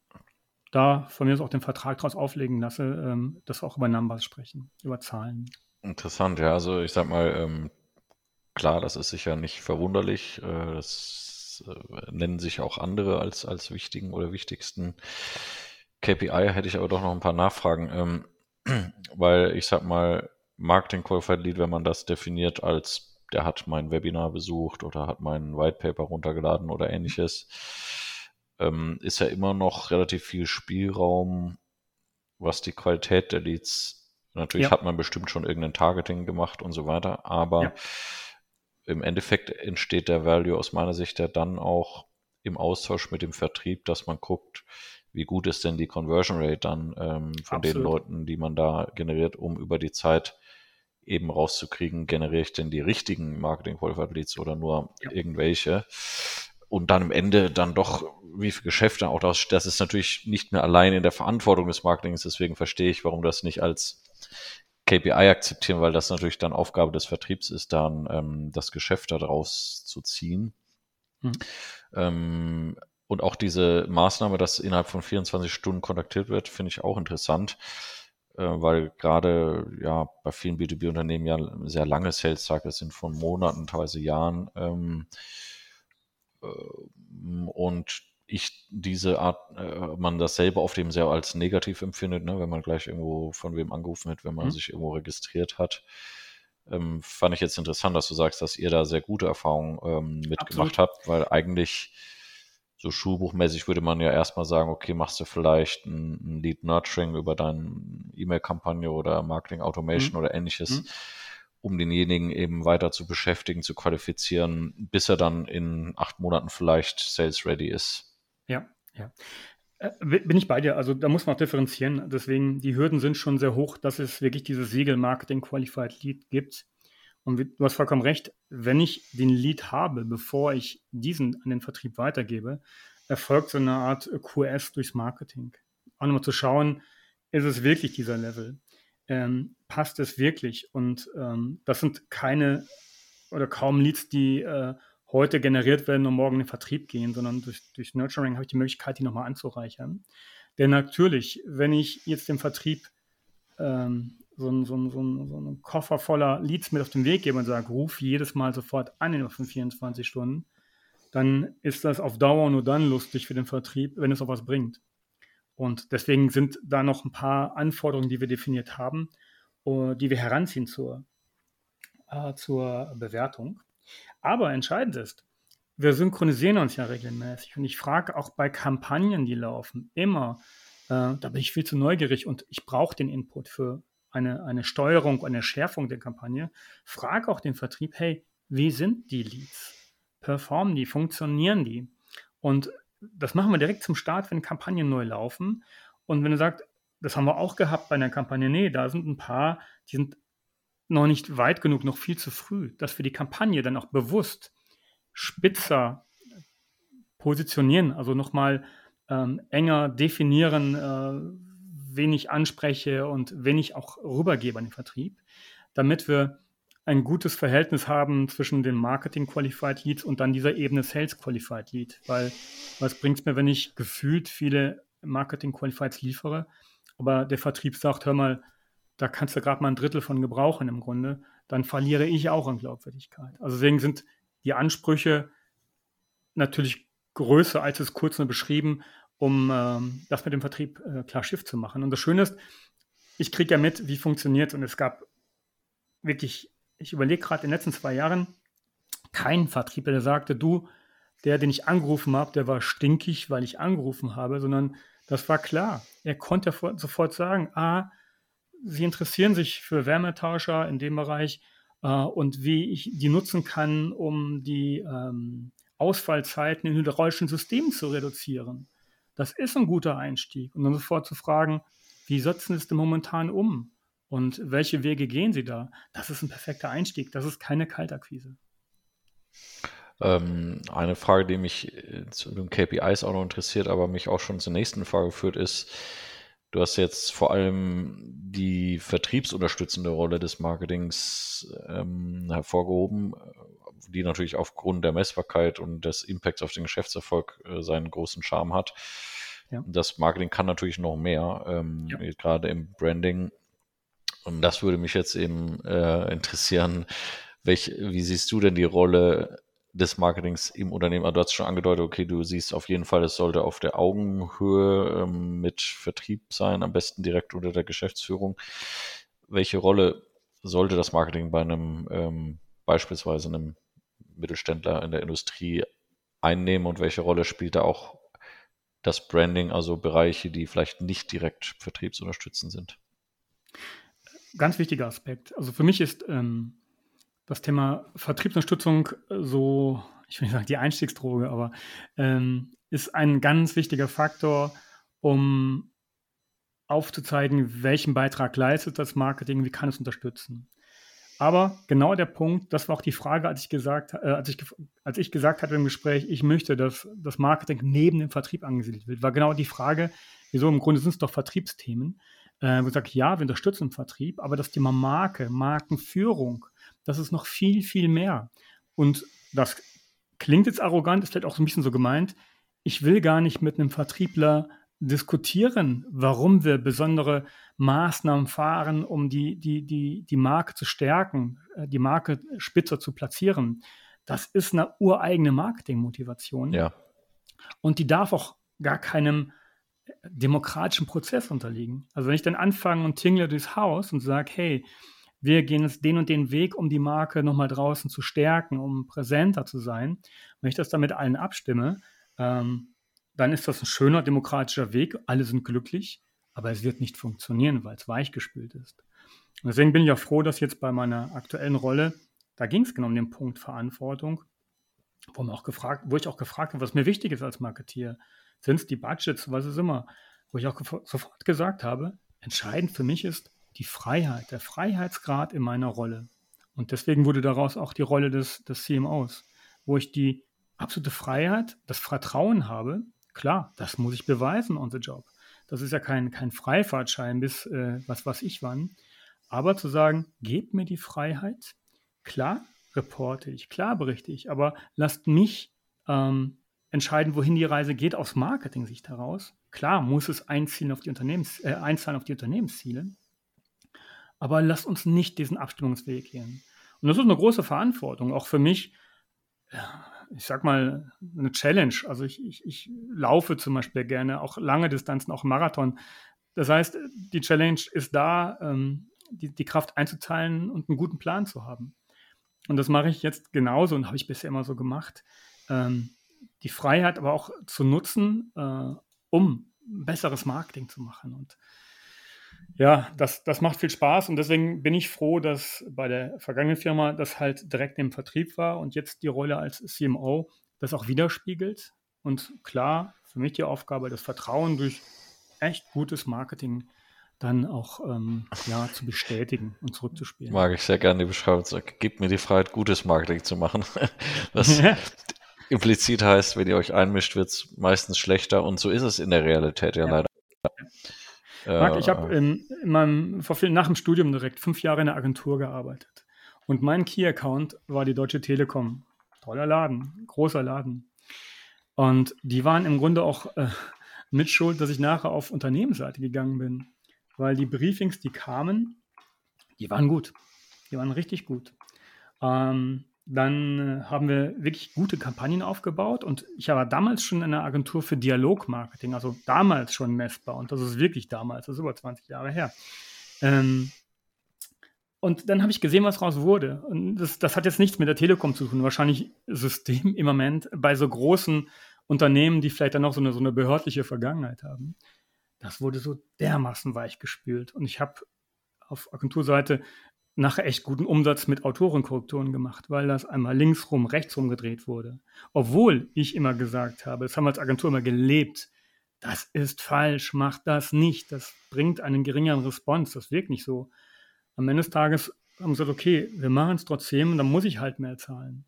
da von mir auch den Vertrag daraus auflegen lasse, ähm, dass wir auch über Numbers sprechen, über Zahlen. Interessant, ja. Also ich sag mal, ähm, klar, das ist sicher nicht verwunderlich. Äh, das äh, nennen sich auch andere als, als wichtigen oder wichtigsten KPI. Hätte ich aber doch noch ein paar Nachfragen, ähm, weil ich sag mal, Marketing Qualified Lead, wenn man das definiert als der hat mein Webinar besucht oder hat mein White Paper runtergeladen oder ähnliches, ähm, ist ja immer noch relativ viel Spielraum, was die Qualität der Leads. Natürlich ja. hat man bestimmt schon irgendein Targeting gemacht und so weiter, aber ja im Endeffekt entsteht der Value aus meiner Sicht ja dann auch im Austausch mit dem Vertrieb, dass man guckt, wie gut ist denn die Conversion Rate dann ähm, von Absolut. den Leuten, die man da generiert, um über die Zeit eben rauszukriegen, generiere ich denn die richtigen Marketing Qualified Leads oder nur ja. irgendwelche. Und dann am Ende dann doch, wie viele Geschäfte auch das, das ist natürlich nicht mehr allein in der Verantwortung des Marketings, deswegen verstehe ich, warum das nicht als KPI akzeptieren, weil das natürlich dann Aufgabe des Vertriebs ist, dann ähm, das Geschäft daraus zu ziehen. Hm. Ähm, und auch diese Maßnahme, dass innerhalb von 24 Stunden kontaktiert wird, finde ich auch interessant, äh, weil gerade ja bei vielen B2B-Unternehmen ja sehr lange Sales Cycles sind von Monaten, teilweise Jahren. Ähm, äh, und ich diese Art, äh, man das selber auf dem sehr als negativ empfindet, ne, wenn man gleich irgendwo von wem angerufen wird, wenn man mhm. sich irgendwo registriert hat. Ähm, fand ich jetzt interessant, dass du sagst, dass ihr da sehr gute Erfahrungen ähm, mitgemacht habt, weil eigentlich so schulbuchmäßig würde man ja erstmal sagen, okay, machst du vielleicht ein, ein Lead Nurturing über deine E-Mail-Kampagne oder Marketing Automation mhm. oder ähnliches, mhm. um denjenigen eben weiter zu beschäftigen, zu qualifizieren, bis er dann in acht Monaten vielleicht sales ready ist. Ja. Äh, bin ich bei dir. Also da muss man auch differenzieren. Deswegen, die Hürden sind schon sehr hoch, dass es wirklich dieses Siegel Marketing Qualified Lead gibt. Und du hast vollkommen recht, wenn ich den Lead habe, bevor ich diesen an den Vertrieb weitergebe, erfolgt so eine Art QS durchs Marketing. Auch nochmal zu schauen, ist es wirklich dieser Level? Ähm, passt es wirklich? Und ähm, das sind keine oder kaum Leads, die äh, heute generiert werden und morgen in den Vertrieb gehen, sondern durch, durch Nurturing habe ich die Möglichkeit, die nochmal anzureichern. Denn natürlich, wenn ich jetzt dem Vertrieb ähm, so, einen, so, einen, so, einen, Koffer voller Leads mit auf den Weg gebe und sage, ruf jedes Mal sofort an in von 24 Stunden, dann ist das auf Dauer nur dann lustig für den Vertrieb, wenn es auch was bringt. Und deswegen sind da noch ein paar Anforderungen, die wir definiert haben, uh, die wir heranziehen zur, uh, zur Bewertung. Aber entscheidend ist, wir synchronisieren uns ja regelmäßig. Und ich frage auch bei Kampagnen, die laufen, immer, äh, da bin ich viel zu neugierig und ich brauche den Input für eine, eine Steuerung, eine Schärfung der Kampagne. Frage auch den Vertrieb, hey, wie sind die Leads? Performen die? Funktionieren die? Und das machen wir direkt zum Start, wenn Kampagnen neu laufen. Und wenn du sagst, das haben wir auch gehabt bei einer Kampagne, nee, da sind ein paar, die sind noch nicht weit genug, noch viel zu früh, dass wir die Kampagne dann auch bewusst spitzer positionieren, also nochmal ähm, enger definieren, äh, wen ich anspreche und wen ich auch rübergebe an den Vertrieb, damit wir ein gutes Verhältnis haben zwischen den Marketing Qualified Leads und dann dieser Ebene Sales Qualified Lead. Weil was bringt es mir, wenn ich gefühlt viele Marketing Qualifieds liefere, aber der Vertrieb sagt, hör mal, da kannst du gerade mal ein Drittel von gebrauchen im Grunde, dann verliere ich auch an Glaubwürdigkeit. Also deswegen sind die Ansprüche natürlich größer, als es kurz nur beschrieben, um ähm, das mit dem Vertrieb äh, klar Schiff zu machen. Und das Schöne ist, ich kriege ja mit, wie funktioniert und es gab wirklich, ich überlege gerade in den letzten zwei Jahren, keinen Vertriebler, der sagte, du, der, den ich angerufen habe, der war stinkig, weil ich angerufen habe, sondern das war klar. Er konnte sofort sagen, ah, Sie interessieren sich für Wärmetauscher in dem Bereich äh, und wie ich die nutzen kann, um die ähm, Ausfallzeiten in hydraulischen Systemen zu reduzieren. Das ist ein guter Einstieg. Und dann sofort zu fragen, wie setzen Sie es denn momentan um? Und welche Wege gehen Sie da? Das ist ein perfekter Einstieg. Das ist keine Kaltakquise. Ähm, eine Frage, die mich äh, zu den KPIs auch noch interessiert, aber mich auch schon zur nächsten Frage führt, ist, du hast jetzt vor allem die vertriebsunterstützende Rolle des Marketings ähm, hervorgehoben, die natürlich aufgrund der Messbarkeit und des Impacts auf den Geschäftserfolg äh, seinen großen Charme hat. Ja. Das Marketing kann natürlich noch mehr, ähm, ja. gerade im Branding. Und das würde mich jetzt eben äh, interessieren. Welch, wie siehst du denn die Rolle des Marketings im Unternehmen? Also du hast schon angedeutet, okay, du siehst auf jeden Fall, es sollte auf der Augenhöhe ähm, mit Vertrieb sein, am besten direkt unter der Geschäftsführung. Welche Rolle sollte das Marketing bei einem ähm, beispielsweise einem Mittelständler in der Industrie einnehmen und welche Rolle spielt da auch das Branding, also Bereiche, die vielleicht nicht direkt vertriebsunterstützend sind? Ganz wichtiger Aspekt. Also für mich ist ähm, das Thema Vertriebsunterstützung so, ich will nicht sagen die Einstiegsdroge, aber ähm, ist ein ganz wichtiger Faktor, um aufzuzeigen, welchen Beitrag leistet das Marketing, wie kann es unterstützen. Aber genau der Punkt, das war auch die Frage, als ich gesagt, äh, als ich, als ich gesagt hatte im Gespräch, ich möchte, dass das Marketing neben dem Vertrieb angesiedelt wird, war genau die Frage, wieso im Grunde sind es doch Vertriebsthemen. Äh, wo ich sage, ja, wir unterstützen den Vertrieb, aber das Thema Marke, Markenführung, das ist noch viel, viel mehr. Und das klingt jetzt arrogant, ist vielleicht auch so ein bisschen so gemeint. Ich will gar nicht mit einem Vertriebler diskutieren, warum wir besondere Maßnahmen fahren, um die, die, die, die Marke zu stärken, äh, die Marke spitzer zu platzieren. Das ist eine ureigene Marketingmotivation. Ja. Und die darf auch gar keinem demokratischen Prozess unterliegen. Also wenn ich dann anfange und tingle durchs Haus und sage, hey, wir gehen jetzt den und den Weg, um die Marke nochmal draußen zu stärken, um präsenter zu sein, wenn ich das dann mit allen abstimme, ähm, dann ist das ein schöner demokratischer Weg, alle sind glücklich, aber es wird nicht funktionieren, weil es weichgespült ist. Und deswegen bin ich auch froh, dass jetzt bei meiner aktuellen Rolle, da ging es genau um den Punkt Verantwortung, wo, auch gefragt, wo ich auch gefragt habe, was mir wichtig ist als Marketier. Sind es die Budgets, was ist immer? Wo ich auch sofort gesagt habe, entscheidend für mich ist die Freiheit, der Freiheitsgrad in meiner Rolle. Und deswegen wurde daraus auch die Rolle des, des CMOs, wo ich die absolute Freiheit, das Vertrauen habe, Klar, das muss ich beweisen on the job. Das ist ja kein, kein Freifahrtschein bis äh, was weiß ich wann. Aber zu sagen, gebt mir die Freiheit, klar reporte ich, klar berichte ich, aber lasst mich ähm, entscheiden, wohin die Reise geht aus Marketing-Sicht heraus. Klar muss es einziehen auf die Unternehmens, äh, einzahlen auf die Unternehmensziele, aber lasst uns nicht diesen Abstimmungsweg gehen. Und das ist eine große Verantwortung, auch für mich, ich sag mal, eine Challenge. Also ich, ich, ich laufe zum Beispiel gerne auch lange Distanzen, auch Marathon. Das heißt, die Challenge ist da, ähm, die, die Kraft einzuteilen und einen guten Plan zu haben. Und das mache ich jetzt genauso und habe ich bisher immer so gemacht. Ähm, die Freiheit aber auch zu nutzen, äh, um besseres Marketing zu machen. Und ja, das, das macht viel Spaß und deswegen bin ich froh, dass bei der vergangenen Firma das halt direkt im Vertrieb war und jetzt die Rolle als CMO das auch widerspiegelt. Und klar, für mich die Aufgabe, das Vertrauen durch echt gutes Marketing dann auch ähm, ja, zu bestätigen und zurückzuspielen. Mag ich sehr gerne die Beschreibung. Gib mir die Freiheit, gutes Marketing zu machen. Was implizit heißt, wenn ihr euch einmischt, wird es meistens schlechter und so ist es in der Realität ja, ja. leider. Marc, ich habe in, in, meinem, nach dem Studium direkt fünf Jahre in der Agentur gearbeitet. Und mein Key-Account war die Deutsche Telekom. Toller Laden, großer Laden. Und die waren im Grunde auch äh, mit schuld, dass ich nachher auf Unternehmensseite gegangen bin. Weil die Briefings, die kamen, die waren gut. Die waren richtig gut. Ähm, dann äh, haben wir wirklich gute Kampagnen aufgebaut und ich war damals schon in einer Agentur für Dialogmarketing, also damals schon messbar und das ist wirklich damals, das ist über 20 Jahre her. Ähm, und dann habe ich gesehen, was raus wurde. Und das, das, hat jetzt nichts mit der Telekom zu tun, wahrscheinlich System im Moment bei so großen Unternehmen, die vielleicht dann noch so eine, so eine behördliche Vergangenheit haben. Das wurde so dermaßen weichgespült. Und ich habe auf Agenturseite nachher echt guten Umsatz mit Autorenkorrekturen gemacht, weil das einmal linksrum, rechtsrum gedreht wurde. Obwohl ich immer gesagt habe, das haben wir als Agentur immer gelebt, das ist falsch, macht das nicht, das bringt einen geringeren Response, das wirkt nicht so. Am Ende des Tages haben wir gesagt, okay, wir machen es trotzdem, dann muss ich halt mehr zahlen.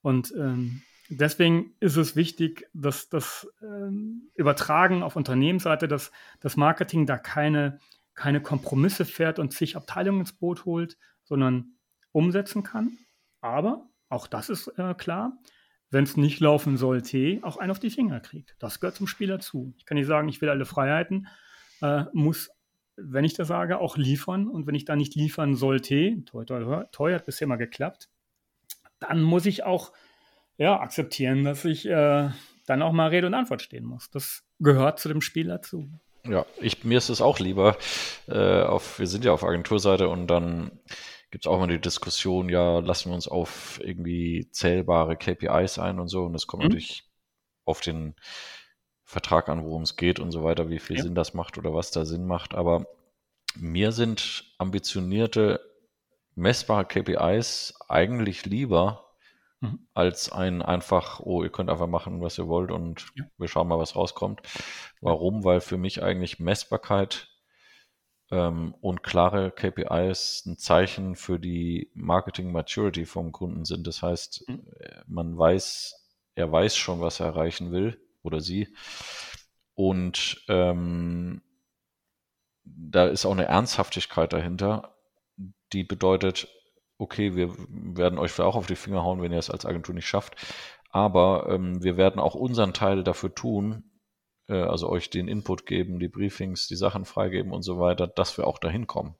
Und ähm, deswegen ist es wichtig, dass das ähm, Übertragen auf Unternehmensseite, dass das Marketing da keine, keine Kompromisse fährt und sich Abteilungen ins Boot holt, sondern umsetzen kann. Aber auch das ist äh, klar wenn es nicht laufen sollte, auch einen auf die Finger kriegt. Das gehört zum Spiel dazu. Ich kann nicht sagen, ich will alle Freiheiten, äh, muss, wenn ich das sage, auch liefern. Und wenn ich da nicht liefern sollte, toi, toi, toi, hat bisher mal geklappt, dann muss ich auch ja, akzeptieren, dass ich äh, dann auch mal Rede und Antwort stehen muss. Das gehört zu dem Spiel dazu. Ja, ich, mir ist es auch lieber. Äh, auf, wir sind ja auf Agenturseite und dann gibt es auch mal die Diskussion, ja, lassen wir uns auf irgendwie zählbare KPIs ein und so. Und es kommt mhm. natürlich auf den Vertrag an, worum es geht und so weiter, wie viel ja. Sinn das macht oder was da Sinn macht. Aber mir sind ambitionierte, messbare KPIs eigentlich lieber mhm. als ein einfach, oh, ihr könnt einfach machen, was ihr wollt und ja. wir schauen mal, was rauskommt. Warum? Weil für mich eigentlich Messbarkeit ähm, und klare KPIs ein Zeichen für die Marketing Maturity vom Kunden sind. Das heißt, mhm. Äh, man weiß, er weiß schon, was er erreichen will oder sie. Und ähm, da ist auch eine Ernsthaftigkeit dahinter, die bedeutet, okay, wir werden euch auch auf die Finger hauen, wenn ihr es als Agentur nicht schafft. Aber ähm, wir werden auch unseren Teil dafür tun, äh, also euch den Input geben, die Briefings, die Sachen freigeben und so weiter, dass wir auch dahin kommen.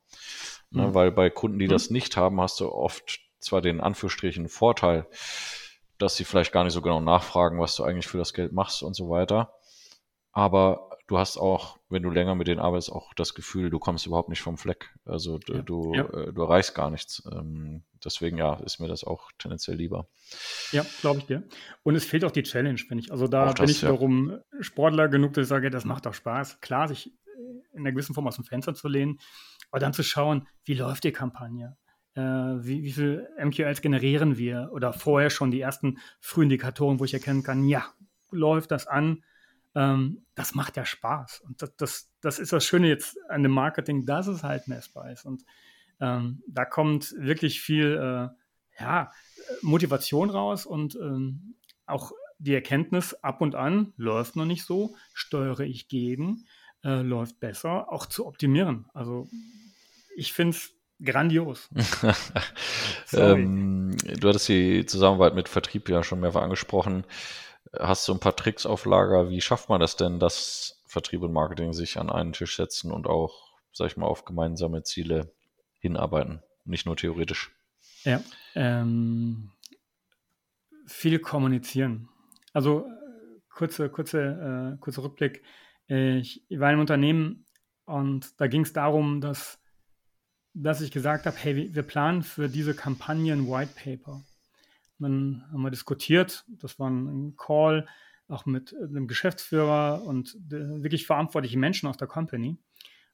Ne, mhm. Weil bei Kunden, die mhm. das nicht haben, hast du oft zwar den Anführungsstrichen Vorteil, dass sie vielleicht gar nicht so genau nachfragen, was du eigentlich für das Geld machst und so weiter. Aber du hast auch, wenn du länger mit denen arbeitest, auch das Gefühl, du kommst überhaupt nicht vom Fleck. Also du, ja. du, ja. Äh, du erreichst gar nichts. Ähm, deswegen ja, ist mir das auch tendenziell lieber. Ja, glaube ich dir. Und es fehlt auch die Challenge, finde ich. Also da das, bin ich ja. wiederum Sportler genug, dass ich sage, das macht auch Spaß. Klar, sich in einer gewissen Form aus dem Fenster zu lehnen, aber dann zu schauen, wie läuft die Kampagne? Äh, wie, wie viel MQLs generieren wir? Oder vorher schon die ersten Frühindikatoren, wo ich erkennen kann, ja, läuft das an? Ähm, das macht ja Spaß. Und das, das, das ist das Schöne jetzt an dem Marketing, dass es halt messbar ist. Und ähm, da kommt wirklich viel äh, ja, Motivation raus und ähm, auch die Erkenntnis ab und an läuft noch nicht so, steuere ich gegen, äh, läuft besser, auch zu optimieren. Also ich finde es grandios. ähm, du hattest die Zusammenarbeit mit Vertrieb ja schon mehrfach angesprochen. Hast du ein paar Tricks auf Lager? Wie schafft man das denn, dass Vertrieb und Marketing sich an einen Tisch setzen und auch, sag ich mal, auf gemeinsame Ziele hinarbeiten? Nicht nur theoretisch. Ja, ähm, viel kommunizieren. Also kurze, kurze, äh, kurzer Rückblick. Ich war in einem Unternehmen und da ging es darum, dass, dass ich gesagt habe, hey, wir planen für diese Kampagne ein White Paper. Dann haben wir diskutiert. Das war ein Call auch mit einem Geschäftsführer und wirklich verantwortlichen Menschen aus der Company.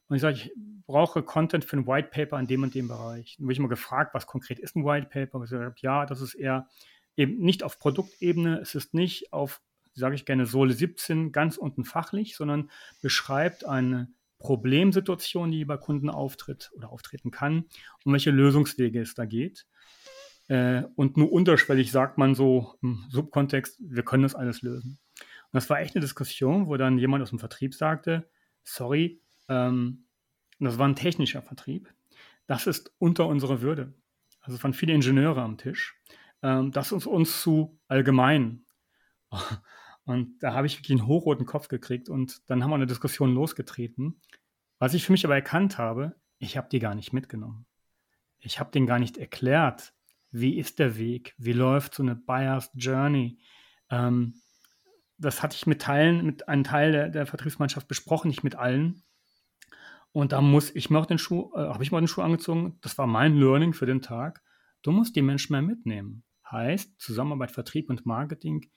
Und ich sage, ich brauche Content für ein White Paper in dem und dem Bereich. Dann wurde ich mal gefragt, was konkret ist ein White Paper? Und ich habe ja, das ist eher eben nicht auf Produktebene, es ist nicht auf, sage ich gerne, Sohle 17 ganz unten fachlich, sondern beschreibt eine Problemsituation, die bei Kunden auftritt oder auftreten kann und welche Lösungswege es da geht. Äh, und nur unterschwellig sagt man so im Subkontext, wir können das alles lösen. Und das war echt eine Diskussion, wo dann jemand aus dem Vertrieb sagte, sorry, ähm, das war ein technischer Vertrieb, das ist unter unserer Würde. Also es waren viele Ingenieure am Tisch. Ähm, das ist uns zu allgemein. Und da habe ich wirklich einen hochroten Kopf gekriegt und dann haben wir eine Diskussion losgetreten. Was ich für mich aber erkannt habe, ich habe die gar nicht mitgenommen. Ich habe denen gar nicht erklärt, wie ist der Weg, wie läuft so eine Buyer's Journey. Ähm, das hatte ich mit Teilen, mit einem Teil der, der, Vertriebsmannschaft besprochen, nicht mit allen. Und da muss ich mir auch den Schuh, äh, habe ich mal den Schuh angezogen. Das war mein Learning für den Tag. Du musst die Menschen mehr mitnehmen. Heißt, Zusammenarbeit, Vertrieb und Marketing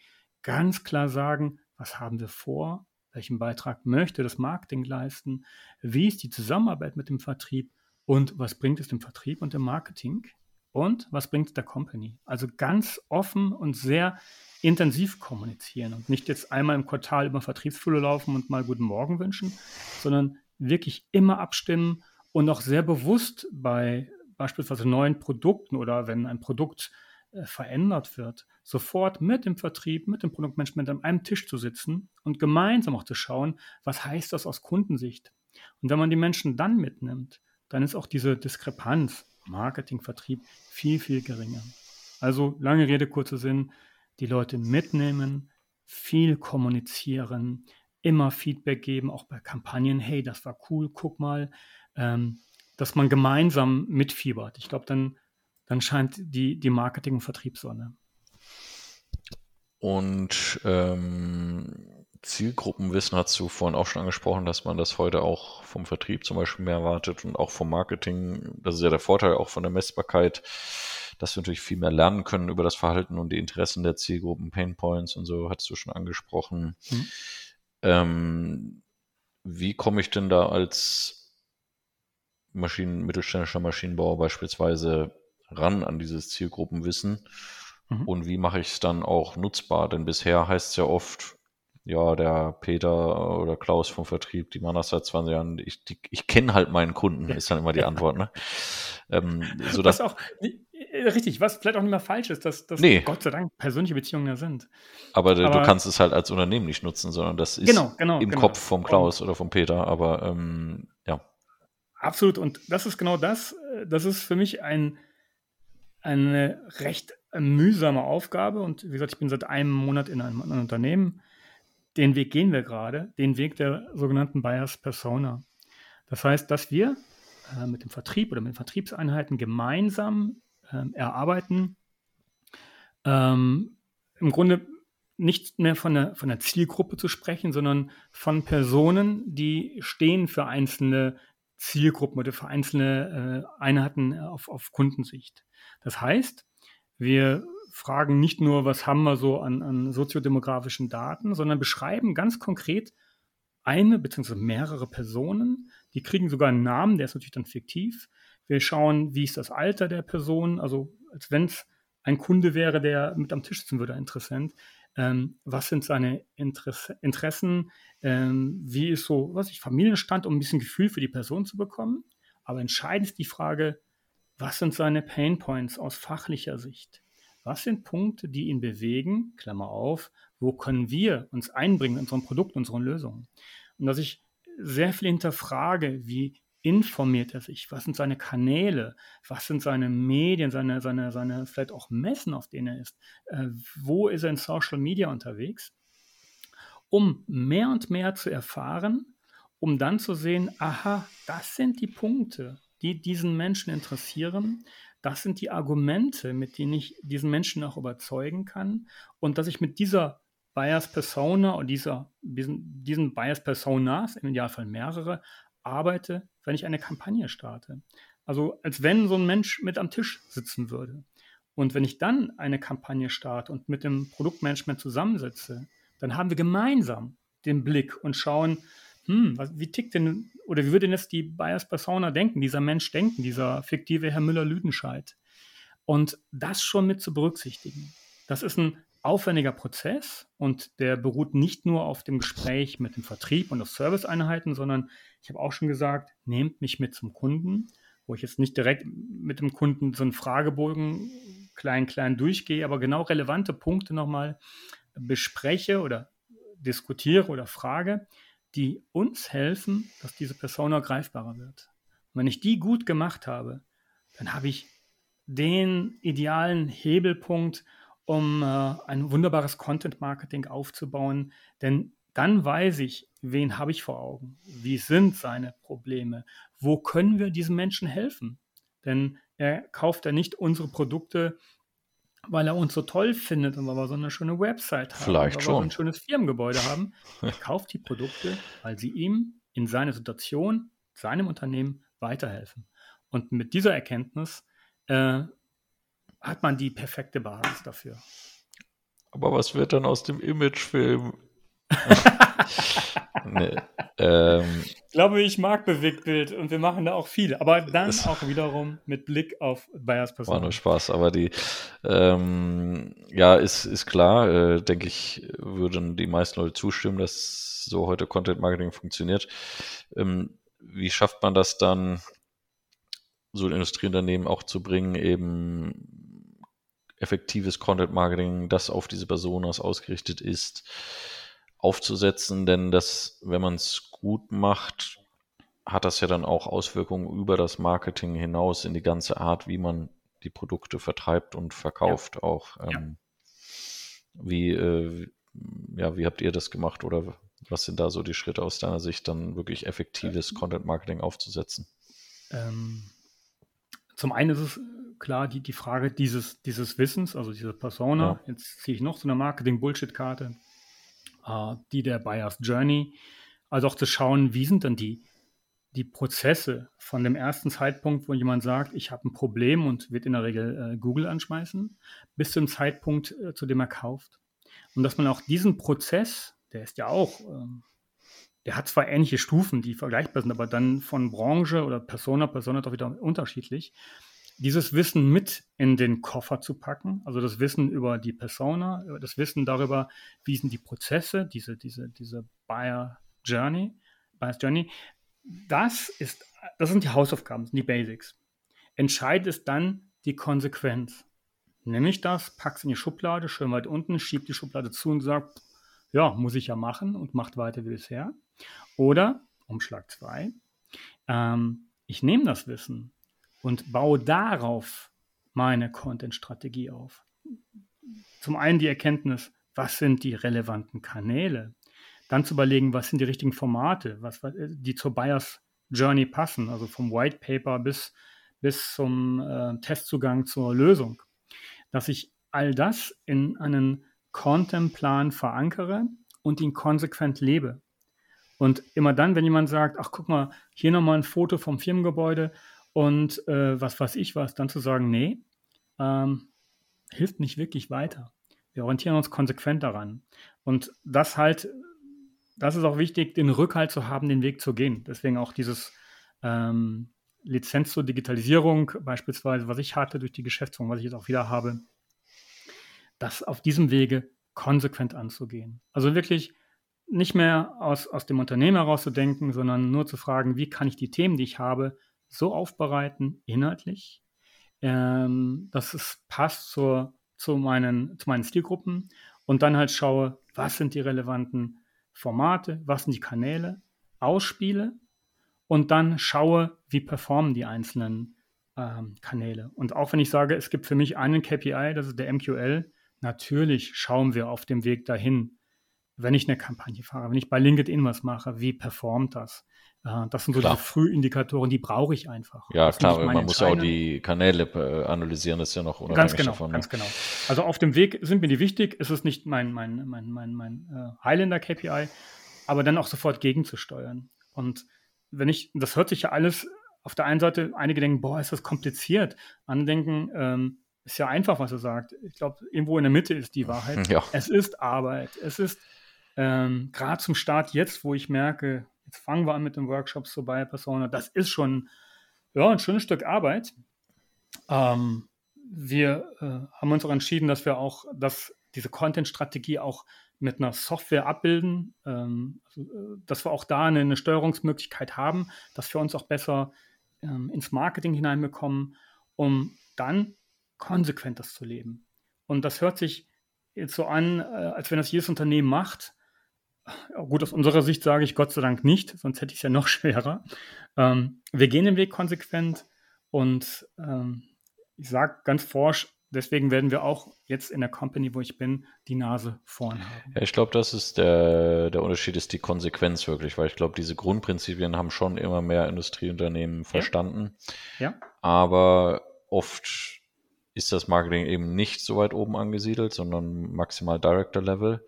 ganz klar sagen, was haben wir vor, welchen Beitrag möchte das Marketing leisten, wie ist die Zusammenarbeit mit dem Vertrieb und was bringt es dem Vertrieb und dem Marketing und was bringt es der Company? Also ganz offen und sehr intensiv kommunizieren und nicht jetzt einmal im Quartal über Vertriebsfülle laufen und mal guten Morgen wünschen, sondern wirklich immer abstimmen und auch sehr bewusst bei beispielsweise neuen Produkten oder wenn ein Produkt äh, verändert wird, sofort mit dem Vertrieb, mit dem Produktmanagement an einem Tisch zu sitzen und gemeinsam auch zu schauen, was heißt das aus Kundensicht. Und wenn man die Menschen dann mitnimmt, dann ist auch diese Diskrepanz Marketing, Vertrieb viel, viel geringer. Also lange Rede, kurzer Sinn, die Leute mitnehmen, viel kommunizieren, immer Feedback geben, auch bei Kampagnen, hey, das war cool, guck mal, ähm, dass man gemeinsam mitfiebert. Ich glaube, dann, dann scheint die, die Marketing- und Vertriebssonne. Und ähm, Zielgruppenwissen hast du vorhin auch schon angesprochen, dass man das heute auch vom Vertrieb zum Beispiel mehr erwartet und auch vom Marketing. Das ist ja der Vorteil auch von der Messbarkeit, dass wir natürlich viel mehr lernen können über das Verhalten und die Interessen der Zielgruppen, Painpoints und so, hast du schon angesprochen. Mhm. Ähm, wie komme ich denn da als Maschinen, mittelständischer Maschinenbauer beispielsweise ran an dieses Zielgruppenwissen? Mhm. Und wie mache ich es dann auch nutzbar? Denn bisher heißt es ja oft, ja, der Peter oder Klaus vom Vertrieb, die machen das seit 20 Jahren. Ich, ich kenne halt meinen Kunden, ist dann immer die Antwort. Ne? ähm, so was auch, äh, richtig, was vielleicht auch nicht mehr falsch ist, dass, dass nee. Gott sei Dank persönliche Beziehungen ja sind. Aber, aber, du kannst es halt als Unternehmen nicht nutzen, sondern das ist genau, genau, im genau. Kopf vom Klaus oder vom Peter. Aber ähm, ja. Absolut. Und das ist genau das. Äh, das ist für mich ein, eine recht mühsame Aufgabe. Und wie gesagt, ich bin seit einem Monat in einem anderen Unternehmen den Weg gehen wir gerade, den Weg der sogenannten Buyers Persona. Das heißt, dass wir äh, mit dem Vertrieb oder mit den Vertriebseinheiten gemeinsam äh, erarbeiten, ähm, im Grunde nicht mehr von der, von der Zielgruppe zu sprechen, sondern von Personen, die stehen für einzelne Zielgruppen oder für einzelne äh, Einheiten auf, auf Kundensicht. Das heißt, wir fragen nicht nur, was haben wir so an, an soziodemografischen Daten, sondern beschreiben ganz konkret eine bzw. mehrere Personen. Die kriegen sogar einen Namen, der ist natürlich dann fiktiv. Wir schauen, wie ist das Alter der Person, also als wenn es ein Kunde wäre, der mit am Tisch sitzen würde, Interessent. Ähm, was sind seine Interesse, Interessen? Ähm, wie ist so, was ich, Familienstand, um ein bisschen Gefühl für die Person zu bekommen. Aber entscheidend ist die Frage, was sind seine Pain Points aus fachlicher Sicht? Was sind Punkte, die ihn bewegen? Klammer auf, wo können wir uns einbringen in unserem Produkt, unseren Lösungen? Und dass ich sehr viel hinterfrage, wie informiert er sich? Was sind seine Kanäle? Was sind seine Medien, seine, seine, seine vielleicht auch Messen, auf denen er ist? Äh, wo ist er in Social Media unterwegs? Um mehr und mehr zu erfahren, um dann zu sehen, aha, das sind die Punkte, die diesen Menschen interessieren das sind die Argumente, mit denen ich diesen Menschen auch überzeugen kann und dass ich mit dieser Bias Persona und dieser, diesen, diesen Bias Personas, im Idealfall mehrere, arbeite, wenn ich eine Kampagne starte. Also als wenn so ein Mensch mit am Tisch sitzen würde. Und wenn ich dann eine Kampagne starte und mit dem Produktmanagement zusammensetze, dann haben wir gemeinsam den Blick und schauen, hm, wie tickt denn, oder wie würde denn jetzt die Bias Persona denken, dieser Mensch denken, dieser fiktive Herr Müller-Lüdenscheid? Und das schon mit zu berücksichtigen. Das ist ein aufwendiger Prozess und der beruht nicht nur auf dem Gespräch mit dem Vertrieb und auf Serviceeinheiten, sondern ich habe auch schon gesagt, nehmt mich mit zum Kunden, wo ich jetzt nicht direkt mit dem Kunden so einen Fragebogen klein, klein durchgehe, aber genau relevante Punkte nochmal bespreche oder diskutiere oder frage, die uns helfen, dass diese Persona greifbarer wird. Und wenn ich die gut gemacht habe, dann habe ich den idealen Hebelpunkt, um äh, ein wunderbares Content-Marketing aufzubauen. Denn dann weiß ich, wen habe ich vor Augen? Wie sind seine Probleme? Wo können wir diesen Menschen helfen? Denn er kauft ja nicht unsere Produkte, weil er uns so toll findet und weil wir so eine schöne Website haben, Vielleicht weil schon. wir ein schönes Firmengebäude haben. Er kauft die Produkte, weil sie ihm in seiner Situation, seinem Unternehmen weiterhelfen. Und mit dieser Erkenntnis äh, hat man die perfekte Basis dafür. Aber was wird dann aus dem Imagefilm? nee. Ähm, ich glaube, ich mag Bewegtbild und wir machen da auch viel, aber dann auch wiederum mit Blick auf Bayers Person. War nur Spaß, aber die, ähm, ja, ist, ist klar, äh, denke ich, würden die meisten Leute zustimmen, dass so heute Content Marketing funktioniert. Ähm, wie schafft man das dann, so ein Industrieunternehmen auch zu bringen, eben effektives Content Marketing, das auf diese Personas ausgerichtet ist, aufzusetzen. Denn das, wenn man es gut macht, hat das ja dann auch Auswirkungen über das Marketing hinaus in die ganze Art, wie man die Produkte vertreibt und verkauft ja. auch. Ähm, ja. Wie, äh, ja, wie habt ihr das gemacht oder was sind da so die Schritte aus deiner Sicht, dann wirklich effektives ähm, Content Marketing aufzusetzen? Ähm, zum einen ist es klar die, die Frage dieses, dieses Wissens, also diese Persona. Ja. Jetzt ziehe ich noch so eine Marketing-Bullshit-Karte, äh, die der Buyer's Journey. Also auch zu schauen, wie sind dann die, die Prozesse von dem ersten Zeitpunkt, wo jemand sagt, ich habe ein Problem und wird in der Regel äh, Google anschmeißen, bis zum Zeitpunkt, äh, zu dem er kauft. Und dass man auch diesen Prozess, der ist ja auch, ähm, der hat zwar ähnliche Stufen, die vergleichbar sind, aber dann von Branche oder Persona, Persona doch wieder unterschiedlich. Dieses Wissen mit in den Koffer zu packen, also das Wissen über die Persona, das Wissen darüber, wie sind die Prozesse, diese, diese, diese Buyer Journey, Buyer's Journey, das ist, das sind die Hausaufgaben, die Basics. Entscheidend ist dann die Konsequenz. Nämlich das, pack's in die Schublade, schön weit unten, schiebt die Schublade zu und sagt, ja, muss ich ja machen und macht weiter wie bisher. Oder, Umschlag 2, ähm, ich nehme das Wissen und baue darauf meine Content-Strategie auf. Zum einen die Erkenntnis, was sind die relevanten Kanäle? Dann zu überlegen, was sind die richtigen Formate, was, die zur Buyers Journey passen, also vom White Paper bis, bis zum äh, Testzugang zur Lösung. Dass ich all das in einen Content-Plan verankere und ihn konsequent lebe. Und immer dann, wenn jemand sagt, ach guck mal, hier nochmal ein Foto vom Firmengebäude und äh, was weiß ich was, dann zu sagen, nee, ähm, hilft nicht wirklich weiter. Wir orientieren uns konsequent daran. Und das halt, das ist auch wichtig, den Rückhalt zu haben, den Weg zu gehen. Deswegen auch dieses ähm, Lizenz zur Digitalisierung, beispielsweise, was ich hatte durch die Geschäftsführung, was ich jetzt auch wieder habe, das auf diesem Wege konsequent anzugehen. Also wirklich nicht mehr aus, aus dem Unternehmen heraus zu denken, sondern nur zu fragen, wie kann ich die Themen, die ich habe, so aufbereiten, inhaltlich, ähm, dass es passt zur, zu, meinen, zu meinen Stilgruppen und dann halt schaue, was sind die relevanten Formate, was sind die Kanäle, ausspiele und dann schaue, wie performen die einzelnen ähm, Kanäle. Und auch wenn ich sage, es gibt für mich einen KPI, das ist der MQL, natürlich schauen wir auf dem Weg dahin, wenn ich eine Kampagne fahre, wenn ich bei LinkedIn was mache, wie performt das? Äh, das sind so klar. diese Frühindikatoren, die brauche ich einfach. Ja, das klar, man muss ja auch die Kanäle äh, analysieren, das ist ja noch unabhängig ganz genau, davon. Ne? Ganz genau. Also auf dem Weg sind mir die wichtig. Es ist nicht mein, mein, mein, mein, mein äh, Highlander-KPI, aber dann auch sofort gegenzusteuern. Und wenn ich, das hört sich ja alles auf der einen Seite, einige denken, boah, ist das kompliziert. Andere denken, ähm, ist ja einfach, was er sagt. Ich glaube, irgendwo in der Mitte ist die Wahrheit. Ja. Es ist Arbeit. Es ist ähm, gerade zum Start jetzt, wo ich merke, jetzt fangen wir an mit den Workshops so bei Persona, das ist schon ja, ein schönes Stück Arbeit. Ähm, wir äh, haben uns auch entschieden, dass wir auch dass diese Content-Strategie auch mit einer Software abbilden, ähm, also, äh, dass wir auch da eine, eine, Steuerungsmöglichkeit haben, dass wir uns auch besser ähm, ins Marketing hineinbekommen, um dann konsequent das zu leben. Und das hört sich jetzt so an, äh, als wenn das jedes Unternehmen macht. Gut, aus unserer Sicht sage ich Gott sei Dank nicht, sonst hätte ich es ja noch schwerer. Ähm, wir gehen den Weg konsequent und ähm, ich sage ganz forsch, deswegen werden wir auch jetzt in der Company, wo ich bin, die Nase vorn haben. Ja, ich glaube, das ist der, der Unterschied, ist die Konsequenz wirklich, weil ich glaube, diese Grundprinzipien haben schon immer mehr Industrieunternehmen verstanden. Ja. ja. Aber oft ist das Marketing eben nicht so weit oben angesiedelt, sondern maximal Director Level